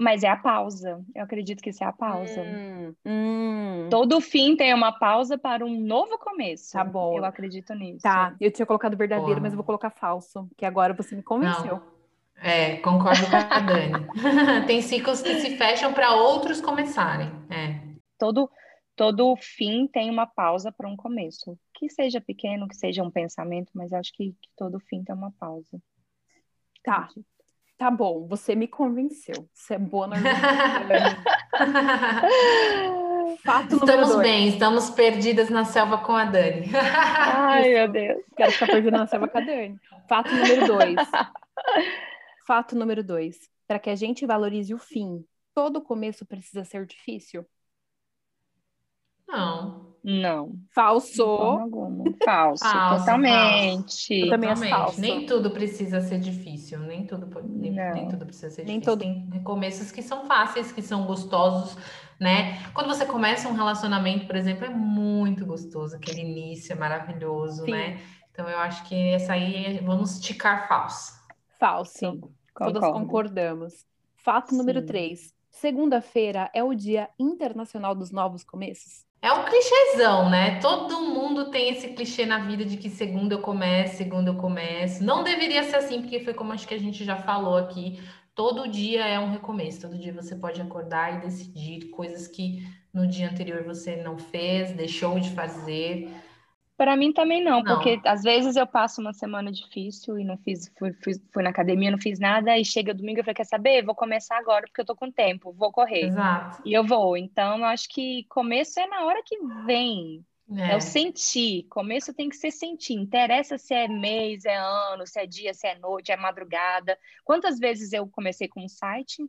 Mas é a pausa. Eu acredito que isso é a pausa. Hum, hum. Todo fim tem uma pausa para um novo começo. Tá bom. Eu acredito nisso. Tá, eu tinha colocado verdadeiro, Boa. mas eu vou colocar falso, que agora você me convenceu. Não. É, concordo com a Dani. tem ciclos que se fecham para outros começarem. É. Todo, todo fim tem uma pausa para um começo. Que seja pequeno, que seja um pensamento, mas acho que, que todo fim tem uma pausa. Tá. Tá bom, você me convenceu. Você é boa na Fato Estamos bem, estamos perdidas na selva com a Dani. Ai, meu Deus. Quero ficar perdida na selva com a Dani. Fato número dois. Fato número dois. Para que a gente valorize o fim, todo começo precisa ser difícil? Não. Não. Falso. Falso, falso, totalmente. Eu também totalmente. Falso. Nem tudo precisa ser difícil, nem tudo, nem, nem tudo precisa ser nem difícil. Todo... Tem começos que são fáceis, que são gostosos, né? Quando você começa um relacionamento, por exemplo, é muito gostoso, aquele início é maravilhoso, Sim. né? Então eu acho que essa aí vamos esticar falso. Falso. Sim, Todas concordamos. Fato Sim. número 3. Segunda-feira é o Dia Internacional dos Novos Começos. É um clichêzão, né? Todo mundo tem esse clichê na vida de que segunda eu começo, segunda eu começo. Não deveria ser assim, porque foi como acho que a gente já falou aqui. Todo dia é um recomeço. Todo dia você pode acordar e decidir coisas que no dia anterior você não fez, deixou de fazer. Para mim também não, não, porque às vezes eu passo uma semana difícil e não fiz, fui, fui, fui, na academia, não fiz nada, e chega domingo e falei, quer saber? Vou começar agora porque eu tô com tempo, vou correr. Exato. E eu vou. Então, eu acho que começo é na hora que vem. É. é. o sentir. Começo tem que ser sentir. Interessa se é mês, é ano, se é dia, se é noite, é madrugada. Quantas vezes eu comecei com um site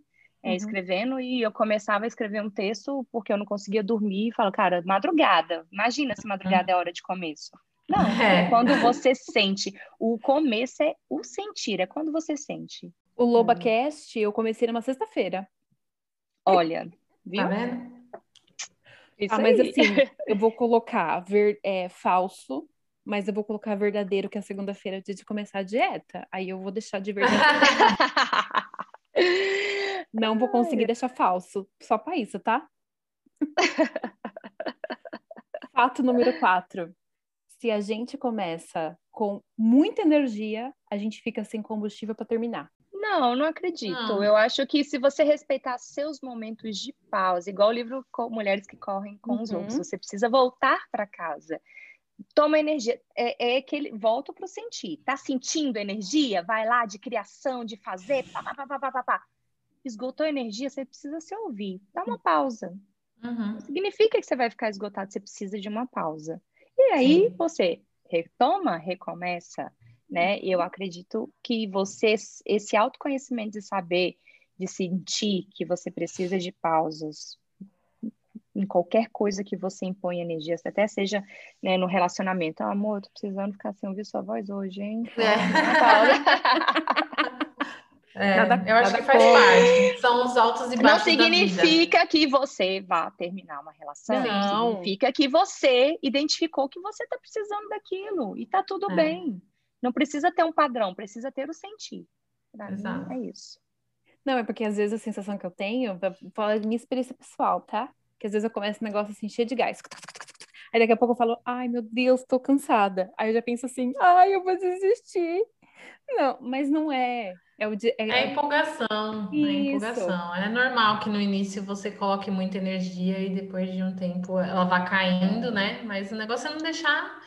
é, uhum. escrevendo e eu começava a escrever um texto porque eu não conseguia dormir e falo, cara, madrugada. Imagina se madrugada uhum. é hora de começo. Não, é. é quando você sente. O começo é o sentir, é quando você sente. O LobaCast eu comecei numa sexta-feira. Olha, viu? Tá vendo? Isso ah, mas aí. assim, eu vou colocar ver, é, falso, mas eu vou colocar verdadeiro, que é segunda-feira é dia de começar a dieta. Aí eu vou deixar de verdadeiro. Não vou conseguir deixar falso, só para isso, tá? Fato número quatro. Se a gente começa com muita energia, a gente fica sem combustível para terminar. Não, não acredito. Não. Eu acho que se você respeitar seus momentos de pausa, igual o livro Mulheres que Correm com uhum. os Outros, você precisa voltar para casa. Toma energia. É, é aquele. Volta para o sentir. Tá sentindo energia? Vai lá de criação, de fazer. Pá, pá, pá, pá, pá, pá. Esgotou energia, você precisa se ouvir. Dá uma pausa. Uhum. Significa que você vai ficar esgotado, você precisa de uma pausa. E aí Sim. você retoma, recomeça né? E eu acredito que você, esse autoconhecimento de saber, de sentir que você precisa de pausas em qualquer coisa que você impõe energia, até seja né, no relacionamento. Ah, amor, tô precisando ficar sem ouvir sua voz hoje, hein? É. é, nada, eu acho que faz parte. São os altos e baixos. Não significa que você vá terminar uma relação. Não. Significa que você identificou que você está precisando daquilo e tá tudo é. bem. Não precisa ter um padrão, precisa ter o sentir. Pra Exato. mim, é isso. Não, é porque às vezes a sensação que eu tenho, vou falar da minha experiência pessoal, tá? Que às vezes eu começo um negócio assim, cheio de gás. Aí daqui a pouco eu falo, ai meu Deus, tô cansada. Aí eu já penso assim, ai, eu vou desistir. Não, mas não é. É, o, é, é empolgação, Isso. é empolgação. É normal que no início você coloque muita energia e depois de um tempo ela vá caindo, né? Mas o negócio é não deixar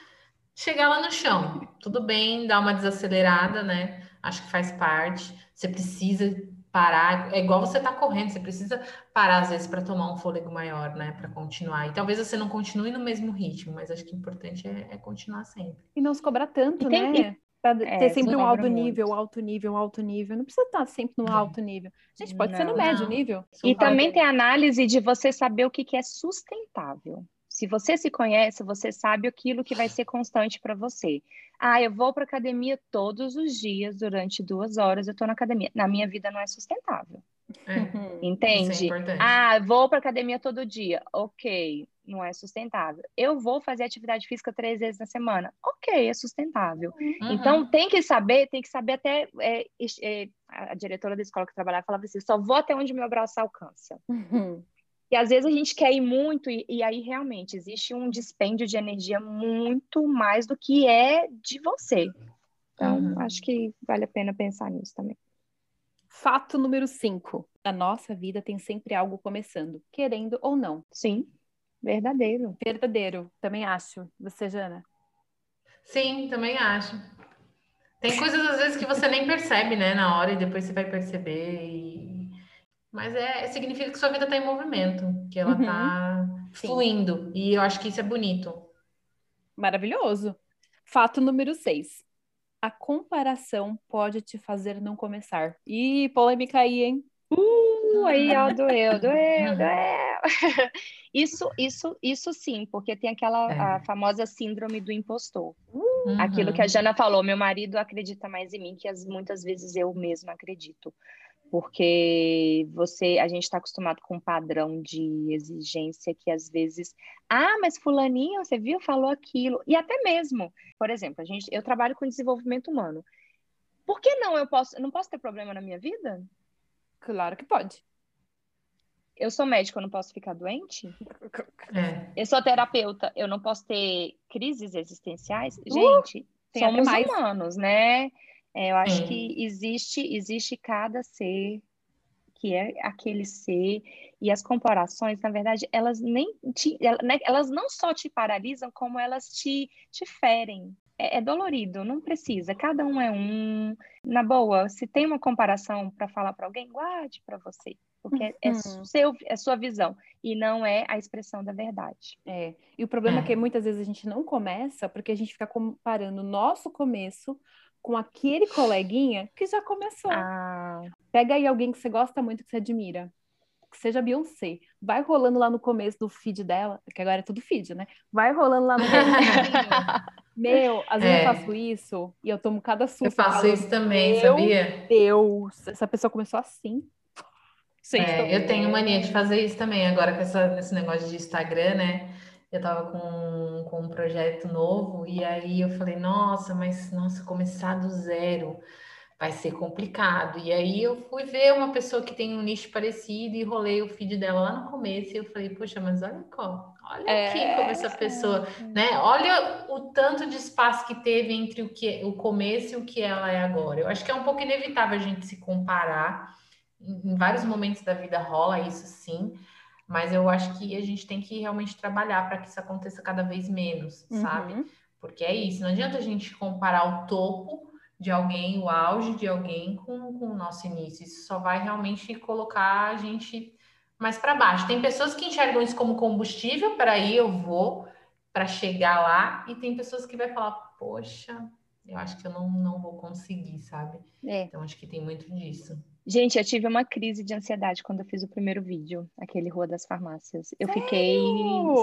chegar lá no chão. Tudo bem, dar uma desacelerada, né? Acho que faz parte. Você precisa parar, é igual você tá correndo, você precisa parar às vezes para tomar um fôlego maior, né, para continuar. E talvez você não continue no mesmo ritmo, mas acho que o importante é, é continuar sempre. E não se cobrar tanto, tem, né? Para é, ter sempre um alto muito. nível, alto nível, alto nível. Não precisa estar sempre no alto nível. A gente pode não, ser no médio não. nível. E também tem a análise de você saber o que, que é sustentável. Se você se conhece, você sabe aquilo que vai ser constante para você. Ah, eu vou para academia todos os dias durante duas horas. Eu estou na academia. Na minha vida não é sustentável. É. Entende? É ah, vou para academia todo dia. Ok, não é sustentável. Eu vou fazer atividade física três vezes na semana. Ok, é sustentável. Uhum. Então tem que saber, tem que saber até é, é, a diretora da escola que trabalhava falava assim: só vou até onde meu braço alcança. Uhum. E às vezes a gente quer ir muito, e, e, aí realmente existe um dispêndio de energia muito mais do que é de você. Então, uhum. acho que vale a pena pensar nisso também. Fato número 5. A nossa vida tem sempre algo começando, querendo ou não. Sim, verdadeiro. Verdadeiro, também acho. Você, Jana? Sim, também acho. Tem coisas às vezes que você nem percebe, né, na hora, e depois você vai perceber. E mas é, significa que sua vida está em movimento, que ela está uhum. fluindo. E eu acho que isso é bonito. Maravilhoso. Fato número 6. A comparação pode te fazer não começar. Ih, polêmica aí, hein? Uh, aí, ó, doeu, doeu, doeu. Isso, isso, isso sim, porque tem aquela é. a famosa síndrome do impostor. Uhum. Aquilo que a Jana falou, meu marido acredita mais em mim que as, muitas vezes eu mesma acredito porque você a gente está acostumado com um padrão de exigência que às vezes ah mas fulaninho você viu falou aquilo e até mesmo por exemplo a gente eu trabalho com desenvolvimento humano por que não eu posso não posso ter problema na minha vida claro que pode. Eu sou médico eu não posso ficar doente? É. eu sou terapeuta eu não posso ter crises existenciais? Uh, gente somos humanos né? É, eu acho que existe, existe cada ser que é aquele ser e as comparações, na verdade, elas nem te, né, elas não só te paralisam, como elas te, te ferem. É, é dolorido, não precisa. Cada um é um. Na boa, se tem uma comparação para falar para alguém, guarde para você. porque é, uhum. seu, é sua visão e não é a expressão da verdade. É. E o problema é. é que muitas vezes a gente não começa porque a gente fica comparando o nosso começo com aquele coleguinha que já começou. Ah. Pega aí alguém que você gosta muito, que você admira. Que seja Beyoncé. Vai rolando lá no começo do feed dela, que agora é tudo feed, né? Vai rolando lá no Meu, às vezes é. eu faço isso e eu tomo cada susto. Eu faço falo, isso também, sabia? Deus, essa pessoa começou assim. Sim, é, eu tenho mania de fazer isso também, agora com essa, esse negócio de Instagram, né? Eu tava com, com um projeto novo e aí eu falei, nossa, mas nossa, começar do zero vai ser complicado. E aí eu fui ver uma pessoa que tem um nicho parecido e rolei o feed dela lá no começo e eu falei, poxa, mas olha como, olha é, aqui como essa pessoa, é. né? Olha o tanto de espaço que teve entre o que o começo e o que ela é agora. Eu acho que é um pouco inevitável a gente se comparar em vários momentos da vida rola isso sim, mas eu acho que a gente tem que realmente trabalhar para que isso aconteça cada vez menos, uhum. sabe? Porque é isso, não adianta a gente comparar o topo de alguém, o auge de alguém com, com o nosso início. Isso só vai realmente colocar a gente mais para baixo. Tem pessoas que enxergam isso como combustível, para aí eu vou para chegar lá, e tem pessoas que vai falar, poxa, eu acho que eu não, não vou conseguir, sabe? É. Então acho que tem muito disso. Gente, eu tive uma crise de ansiedade quando eu fiz o primeiro vídeo, aquele Rua das Farmácias. Eu sério? fiquei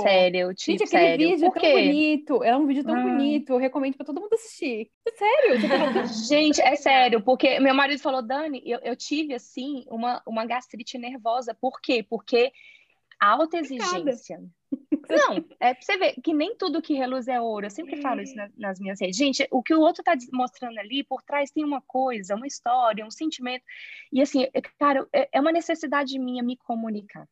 sério, eu tive Gente, aquele sério. vídeo é tão bonito, é um vídeo tão ah. bonito, eu recomendo para todo mundo assistir. É sério? Gente, é sério, porque meu marido falou, Dani, eu, eu tive assim uma, uma gastrite nervosa. Por quê? Porque alta exigência. Não, é pra você ver que nem tudo que reluz é ouro. Eu sempre falo isso nas, nas minhas redes. Gente, o que o outro tá mostrando ali, por trás tem uma coisa, uma história, um sentimento. E assim, cara, é, é uma necessidade minha me comunicar.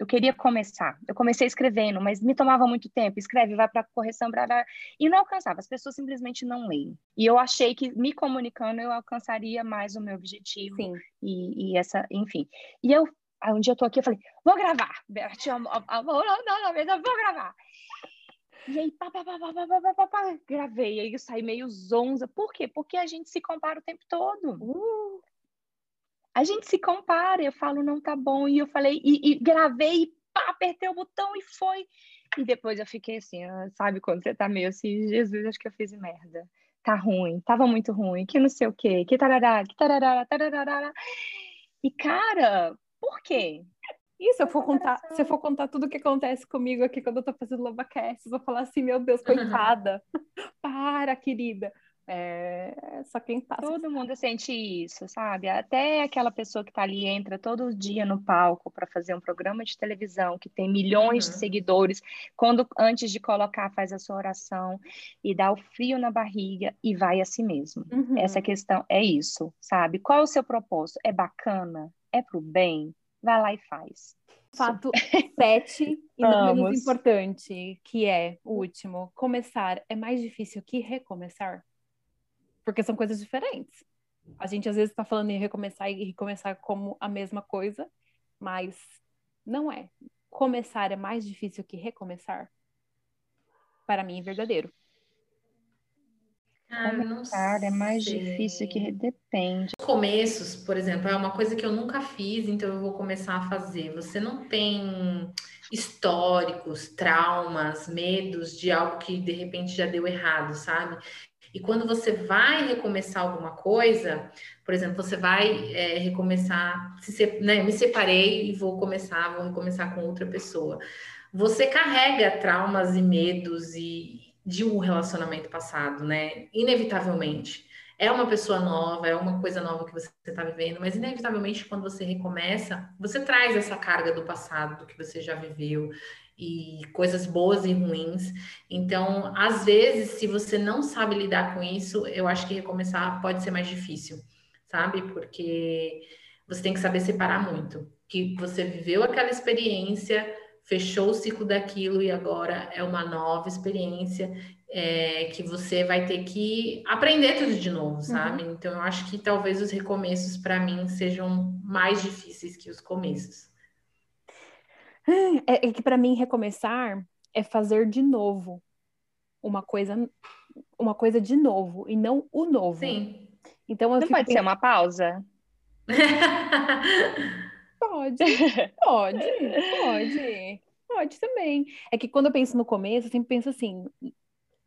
Eu queria começar. Eu comecei escrevendo, mas me tomava muito tempo. Escreve, vai para correção, blá, blá, e não alcançava. As pessoas simplesmente não leem. E eu achei que me comunicando eu alcançaria mais o meu objetivo. Sim. E, e essa, enfim. E eu Aí um dia eu tô aqui, eu falei, vou gravar. Tinha a mão na mesa, vou gravar. E aí, pá, pá, pá, pá, pá, pá, pá, pá, gravei. Aí eu saí meio zonza. Por quê? Porque a gente se compara o tempo todo. Uh. A gente se compara. Eu falo, não tá bom. E eu falei, e, e gravei, e pá, apertei o botão e foi. E depois eu fiquei assim, sabe quando você tá meio assim, Jesus, acho que eu fiz merda. Tá ruim, tava muito ruim, que não sei o quê, que tarará, que tarará, tarará. E cara, por quê? Isso, se eu for contar, se eu for contar tudo o que acontece comigo aqui quando eu tô fazendo LovaCast, eu vou falar assim, meu Deus, coitada. Para, querida. É, só quem passa. Todo mundo sente isso, sabe? Até aquela pessoa que tá ali, entra todo dia no palco para fazer um programa de televisão que tem milhões uhum. de seguidores, quando antes de colocar faz a sua oração e dá o frio na barriga e vai a si mesmo. Uhum. Essa questão é isso, sabe? Qual é o seu propósito? É bacana? É pro bem, vai lá e faz. Fato 7, e não menos importante, que é o último, começar é mais difícil que recomeçar? Porque são coisas diferentes. A gente às vezes está falando em recomeçar e recomeçar como a mesma coisa, mas não é. Começar é mais difícil que recomeçar? Para mim é verdadeiro. Ah, Começar é mais sei. difícil que depende. Começos, por exemplo, é uma coisa que eu nunca fiz, então eu vou começar a fazer. Você não tem históricos, traumas, medos de algo que de repente já deu errado, sabe? E quando você vai recomeçar alguma coisa, por exemplo, você vai é, recomeçar, se, né, me separei e vou começar, vou recomeçar com outra pessoa. Você carrega traumas e medos e, de um relacionamento passado, né? Inevitavelmente. É uma pessoa nova, é uma coisa nova que você está vivendo, mas inevitavelmente quando você recomeça, você traz essa carga do passado, do que você já viveu, e coisas boas e ruins. Então, às vezes, se você não sabe lidar com isso, eu acho que recomeçar pode ser mais difícil, sabe? Porque você tem que saber separar muito. Que você viveu aquela experiência, fechou o ciclo daquilo e agora é uma nova experiência é, que você vai ter que aprender tudo de novo, sabe? Uhum. Então eu acho que talvez os recomeços para mim sejam mais difíceis que os começos. É, é que para mim recomeçar é fazer de novo uma coisa, uma coisa de novo e não o novo. Sim. Então não pode pensando... ser uma pausa. Pode, pode, pode. Pode também. É que quando eu penso no começo, eu sempre penso assim,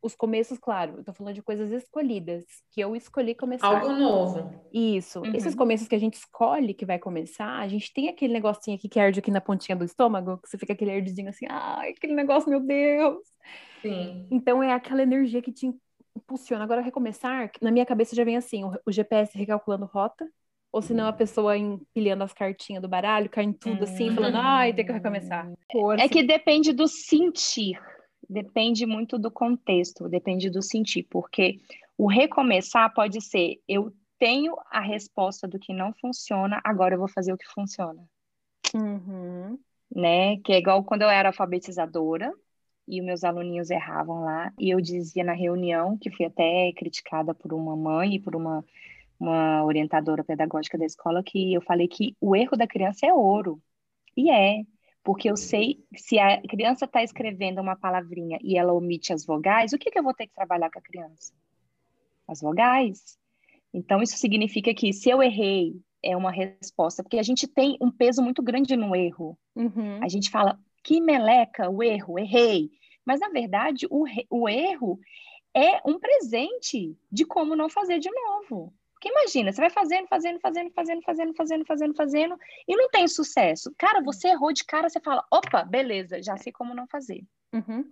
os começos, claro, eu tô falando de coisas escolhidas, que eu escolhi começar. Algo novo. Isso. Uhum. Esses começos que a gente escolhe que vai começar, a gente tem aquele negocinho aqui que arde aqui na pontinha do estômago, que você fica aquele ardidinho assim, ai, aquele negócio, meu Deus. Sim. Então é aquela energia que te impulsiona. Agora, recomeçar, na minha cabeça já vem assim, o, o GPS recalculando rota, ou senão a pessoa empilhando as cartinhas do baralho, caindo tudo assim, falando, ai, tem que recomeçar. É que depende do sentir depende muito do contexto, depende do sentir, porque o recomeçar pode ser eu tenho a resposta do que não funciona, agora eu vou fazer o que funciona. Uhum. Né? Que é igual quando eu era alfabetizadora e os meus aluninhos erravam lá, e eu dizia na reunião, que fui até criticada por uma mãe e por uma, uma orientadora pedagógica da escola, que eu falei que o erro da criança é ouro. E é, porque eu sei se a criança está escrevendo uma palavrinha e ela omite as vogais, o que, que eu vou ter que trabalhar com a criança? As vogais. Então, isso significa que se eu errei, é uma resposta, porque a gente tem um peso muito grande no erro. Uhum. A gente fala, que meleca, o erro, errei. Mas, na verdade, o, o erro é um presente de como não fazer de novo. Porque imagina, você vai fazendo, fazendo, fazendo, fazendo, fazendo, fazendo, fazendo, fazendo, e não tem sucesso. Cara, você errou de cara, você fala, opa, beleza, já sei como não fazer. Uhum.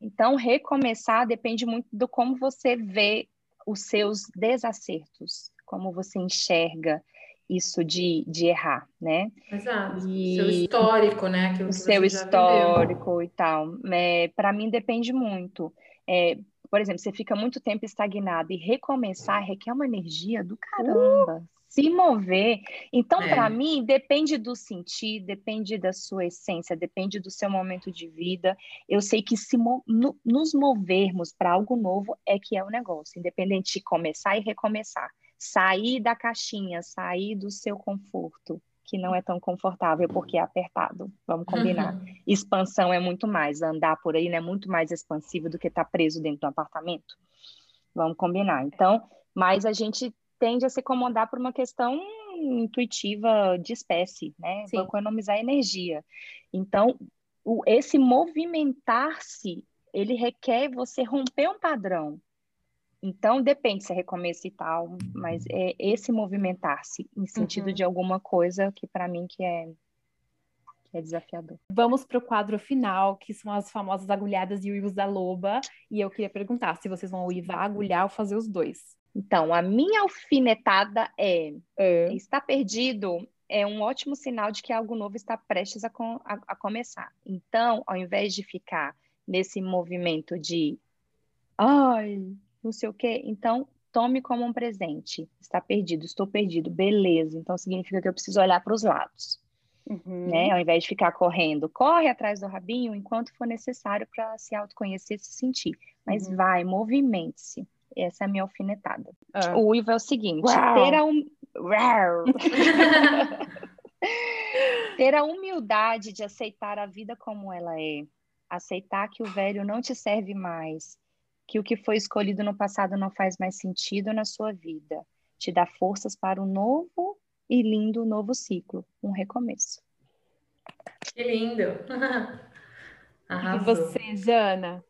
Então, recomeçar depende muito do como você vê os seus desacertos, como você enxerga isso de, de errar, né? Exato. E... Seu histórico, né? Aquilo o seu histórico viveu. e tal. É, Para mim depende muito. É, por exemplo, você fica muito tempo estagnado e recomeçar requer uma energia do caramba. Uh! Se mover. Então, é. para mim, depende do sentir, depende da sua essência, depende do seu momento de vida. Eu sei que se mo no, nos movermos para algo novo é que é o negócio, independente de começar e recomeçar. Sair da caixinha, sair do seu conforto que não é tão confortável porque é apertado. Vamos combinar. Uhum. Expansão é muito mais. Andar por aí é muito mais expansivo do que estar tá preso dentro do apartamento. Vamos combinar. Então, mas a gente tende a se acomodar por uma questão intuitiva de espécie, né? Vou economizar energia. Então, o, esse movimentar-se, ele requer você romper um padrão. Então, depende se é recomeço e tal, mas é esse movimentar-se em sentido uhum. de alguma coisa que para mim que é, que é desafiador. Vamos para o quadro final, que são as famosas agulhadas e uivos da loba. E eu queria perguntar se vocês vão uivar, agulhar ou fazer os dois. Então, a minha alfinetada é, é. está perdido é um ótimo sinal de que algo novo está prestes a, com, a, a começar. Então, ao invés de ficar nesse movimento de ai, não sei o quê. Então, tome como um presente. Está perdido, estou perdido, beleza. Então, significa que eu preciso olhar para os lados. Uhum. Né? Ao invés de ficar correndo, corre atrás do rabinho enquanto for necessário para se autoconhecer, se sentir. Mas uhum. vai, movimente-se. Essa é a minha alfinetada. Ah. O Ivo é o seguinte: Uau. ter a, um... ter a humildade de aceitar a vida como ela é, aceitar que o velho não te serve mais, que o que foi escolhido no passado não faz mais sentido na sua vida. Te dá forças para um novo e lindo novo ciclo, um recomeço. Que lindo! E você, Jana?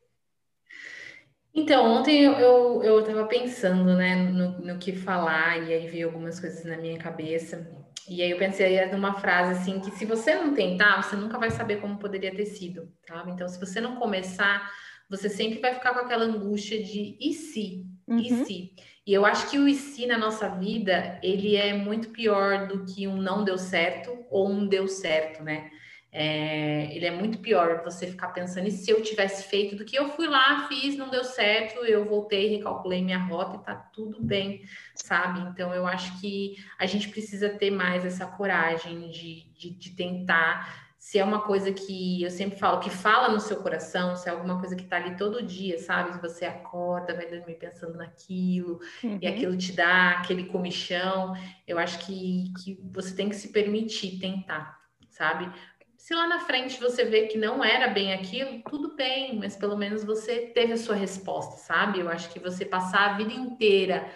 Então, ontem eu, eu, estava pensando, né, no, no que falar, e aí veio algumas coisas na minha cabeça. E aí eu pensei numa frase assim, que se você não tentar, você nunca vai saber como poderia ter sido, tá? Então, se você não começar, você sempre vai ficar com aquela angústia de e se? Uhum. E se? E eu acho que o e se na nossa vida, ele é muito pior do que um não deu certo ou um deu certo, né? É, ele é muito pior você ficar pensando e se eu tivesse feito do que eu fui lá, fiz, não deu certo, eu voltei, recalculei minha rota e tá tudo bem, sabe? Então eu acho que a gente precisa ter mais essa coragem de, de, de tentar se é uma coisa que eu sempre falo, que fala no seu coração, se é alguma coisa que tá ali todo dia, sabe? Se você acorda, vai dormir pensando naquilo, uhum. e aquilo te dá aquele comichão, eu acho que, que você tem que se permitir tentar, sabe? Se lá na frente você vê que não era bem aquilo, tudo bem, mas pelo menos você teve a sua resposta, sabe? Eu acho que você passar a vida inteira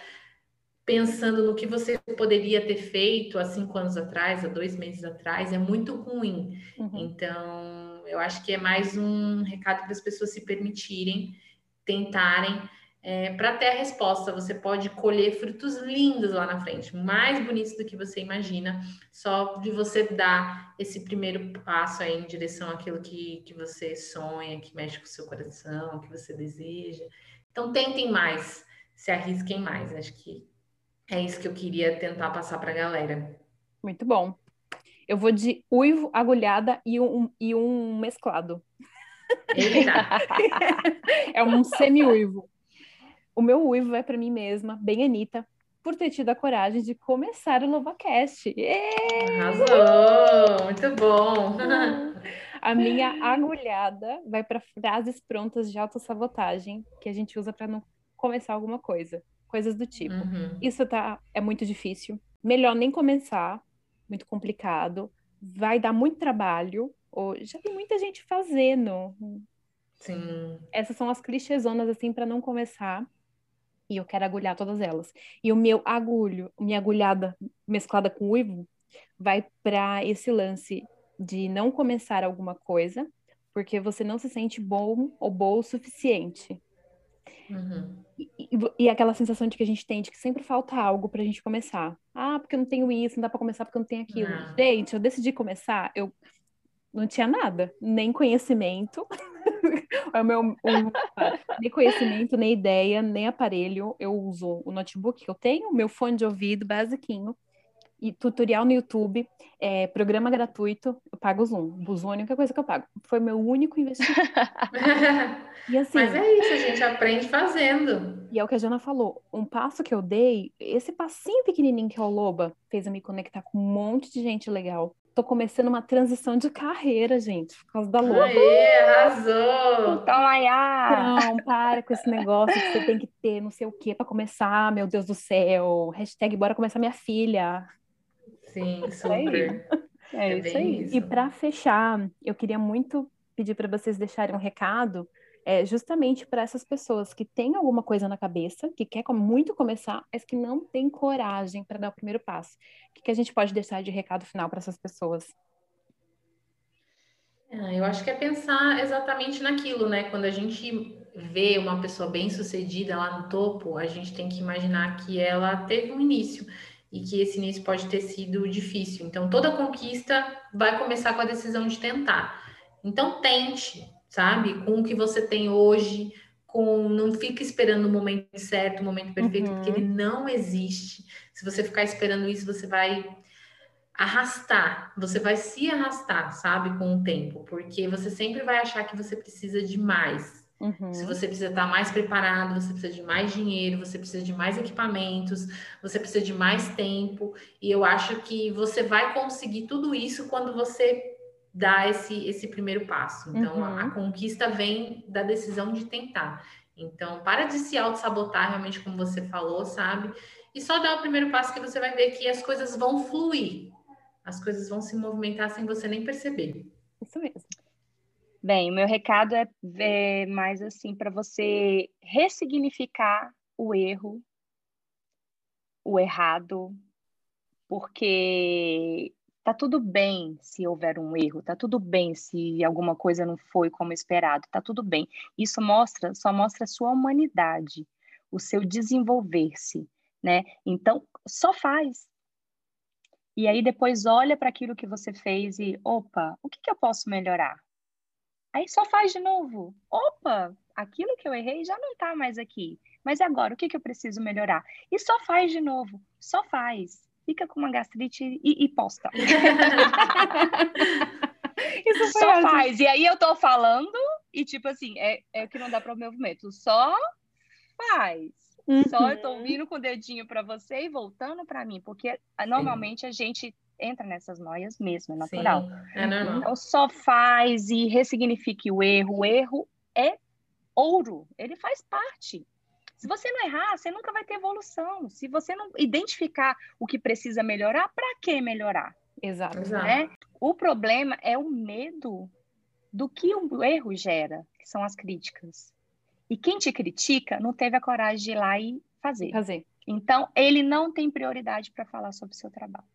pensando no que você poderia ter feito há cinco anos atrás, há dois meses atrás, é muito ruim. Uhum. Então, eu acho que é mais um recado para as pessoas se permitirem, tentarem é, para ter a resposta, você pode colher frutos lindos lá na frente, mais bonitos do que você imagina, só de você dar esse primeiro passo aí em direção àquilo que, que você sonha, que mexe com o seu coração, que você deseja. Então, tentem mais, se arrisquem mais. Acho que é isso que eu queria tentar passar para a galera. Muito bom. Eu vou de uivo, agulhada e um, e um mesclado. É um semi-uivo. O meu uivo vai para mim mesma, bem Anitta, por ter tido a coragem de começar o LovaCast. Arrasou! Muito bom! a minha agulhada vai para frases prontas de autossabotagem que a gente usa para não começar alguma coisa. Coisas do tipo. Uhum. Isso tá, é muito difícil. Melhor nem começar. Muito complicado. Vai dar muito trabalho. Ou já tem muita gente fazendo. Sim. Essas são as clichêzonas, assim, para não começar e eu quero agulhar todas elas. E o meu agulho, minha agulhada mesclada com uivo, vai para esse lance de não começar alguma coisa porque você não se sente bom ou boa o suficiente. Uhum. E, e, e, aquela sensação de que a gente tem de que sempre falta algo para a gente começar. Ah, porque eu não tenho isso, não dá para começar porque eu não tenho aquilo. Não. Gente, eu decidi começar, eu não tinha nada, nem conhecimento, é o meu nem conhecimento, nem ideia, nem aparelho. Eu uso o notebook que eu tenho, meu fone de ouvido basiquinho, e tutorial no YouTube, é, programa gratuito, eu pago o Zoom. O Zoom é a única coisa que eu pago. Foi meu único investimento. e assim, Mas é isso, a gente aprende fazendo. E é o que a Jana falou. Um passo que eu dei, esse passinho pequenininho que é o Loba, fez eu me conectar com um monte de gente legal tô começando uma transição de carreira, gente, por causa da Loba. Aê, arrasou! Toma lá! Não, para com esse negócio que você tem que ter não sei o que para começar, meu Deus do céu. Hashtag bora começar minha filha. Sim, super. É, é isso aí. Isso. E para fechar, eu queria muito pedir para vocês deixarem um recado é justamente para essas pessoas que têm alguma coisa na cabeça, que quer muito começar, mas que não tem coragem para dar o primeiro passo. O que, que a gente pode deixar de recado final para essas pessoas? É, eu acho que é pensar exatamente naquilo, né? Quando a gente vê uma pessoa bem sucedida lá no topo, a gente tem que imaginar que ela teve um início e que esse início pode ter sido difícil. Então, toda conquista vai começar com a decisão de tentar. Então, tente, sabe? Com o que você tem hoje, com não fica esperando o momento certo, o momento perfeito, uhum. porque ele não existe. Se você ficar esperando isso, você vai arrastar, você vai se arrastar, sabe, com o tempo, porque você sempre vai achar que você precisa de mais. Uhum. Se você precisa estar mais preparado, você precisa de mais dinheiro, você precisa de mais equipamentos, você precisa de mais tempo. E eu acho que você vai conseguir tudo isso quando você dar esse, esse primeiro passo. Então, uhum. a, a, conquista vem da decisão de tentar. Então, para de se auto-sabotar, realmente, como você falou, sabe? E só dá o primeiro passo que você vai ver que as coisas vão fluir. As coisas vão se movimentar sem você nem perceber. Isso mesmo. Bem, o meu recado é, é mais assim para você ressignificar o erro, o errado, porque Tá tudo bem se houver um erro, tá tudo bem se alguma coisa não foi como esperado, tá tudo bem. Isso mostra, só mostra a sua humanidade, o seu desenvolver-se, né? Então, só faz. E aí depois olha para aquilo que você fez e, opa, o que, que eu posso melhorar? Aí só faz de novo. Opa, aquilo que eu errei já não está mais aqui. Mas agora, o que, que eu preciso melhorar? E só faz de novo. Só faz fica com uma gastrite e, e posta. Isso Só faz. E aí eu tô falando e, tipo assim, é, é o que não dá para o movimento. Só faz. Uhum. Só eu tô uhum. vindo com o dedinho para você e voltando para mim, porque ah, normalmente a gente entra nessas noias mesmo, é natural. Sim, é normal. Então só faz e ressignifique o erro. O erro é ouro, ele faz parte. Se você não errar, você nunca vai ter evolução. Se você não identificar o que precisa melhorar, para que melhorar? Exato. Né? O problema é o medo do que o erro gera, que são as críticas. E quem te critica não teve a coragem de ir lá e fazer. Fazer. Então, ele não tem prioridade para falar sobre o seu trabalho.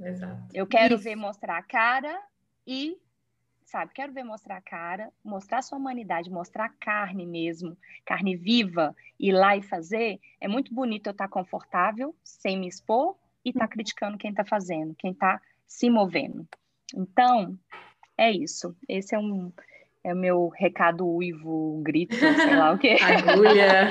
Exato. Eu quero Isso. ver mostrar a cara e, sabe, quero ver mostrar a cara, mostrar a sua humanidade, mostrar a carne mesmo, carne viva, ir lá e fazer. É muito bonito eu estar confortável, sem me expor, e estar tá criticando quem está fazendo, quem está se movendo. Então, é isso. Esse é um, é o meu recado uivo, grito, sei lá o quê. Agulha.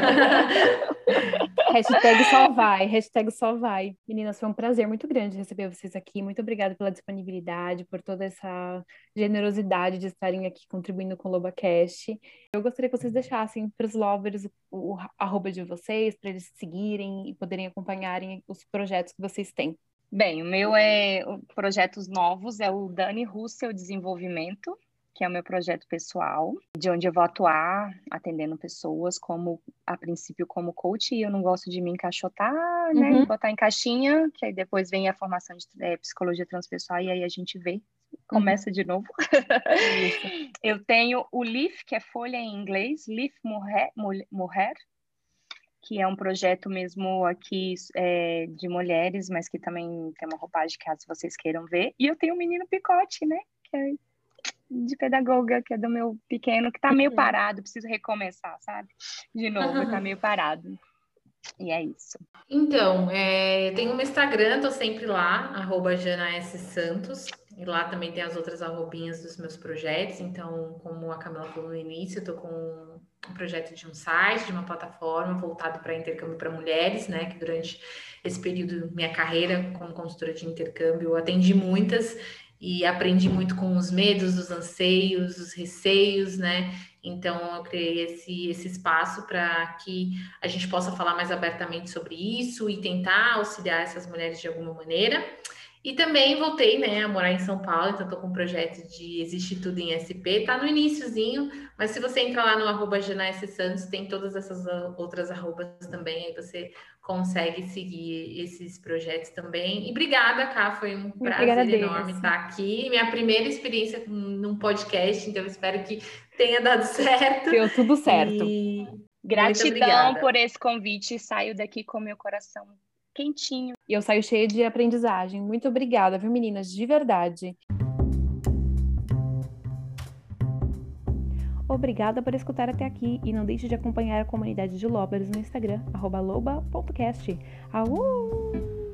hashtag só vai, hashtag só vai. Meninas, foi um prazer muito grande receber vocês aqui. Muito obrigada pela disponibilidade, por toda essa generosidade de estarem aqui contribuindo com o LobaCast. Eu gostaria que vocês deixassem para os lovers o, o arroba de vocês, para eles seguirem e poderem acompanharem os projetos que vocês têm. Bem, o meu é projetos novos, é o Dani Russell Desenvolvimento que é o meu projeto pessoal, de onde eu vou atuar atendendo pessoas como a princípio como coach, e eu não gosto de me encaixotar, né, uhum. botar em caixinha, que aí depois vem a formação de é, psicologia transpessoal e aí a gente vê começa uhum. de novo. eu tenho o LEAF, que é folha em inglês, LEAF Mulher, Mulher que é um projeto mesmo aqui é, de mulheres, mas que também tem uma roupagem caso vocês queiram ver. E eu tenho o Menino Picote, né? Que é de pedagoga, que é do meu pequeno, que tá meio uhum. parado, preciso recomeçar, sabe? De novo, uhum. tá meio parado. E é isso. Então, é, tem um Instagram, tô sempre lá, arroba. Santos. E lá também tem as outras arrobinhas dos meus projetos. Então, como a Camila falou no início, eu tô com um projeto de um site, de uma plataforma voltado para intercâmbio para mulheres, né? Que durante esse período minha carreira como consultora de intercâmbio, eu atendi muitas e aprendi muito com os medos, os anseios, os receios, né? Então eu criei esse, esse espaço para que a gente possa falar mais abertamente sobre isso e tentar auxiliar essas mulheres de alguma maneira. E também voltei, né, a morar em São Paulo, então estou com um projeto de Existe Tudo em SP, tá no iníciozinho, mas se você entrar lá no arroba Santos, tem todas essas outras arrobas também, aí você consegue seguir esses projetos também. E obrigada, Cá, foi um prazer enorme estar aqui. Minha primeira experiência num podcast, então espero que tenha dado certo. Deu tudo certo. E... Gratidão por esse convite. Saio daqui com meu coração quentinho. E eu saio cheia de aprendizagem. Muito obrigada, viu, meninas? De verdade. Obrigada por escutar até aqui e não deixe de acompanhar a comunidade de Lobers no Instagram, loba.cast. Au!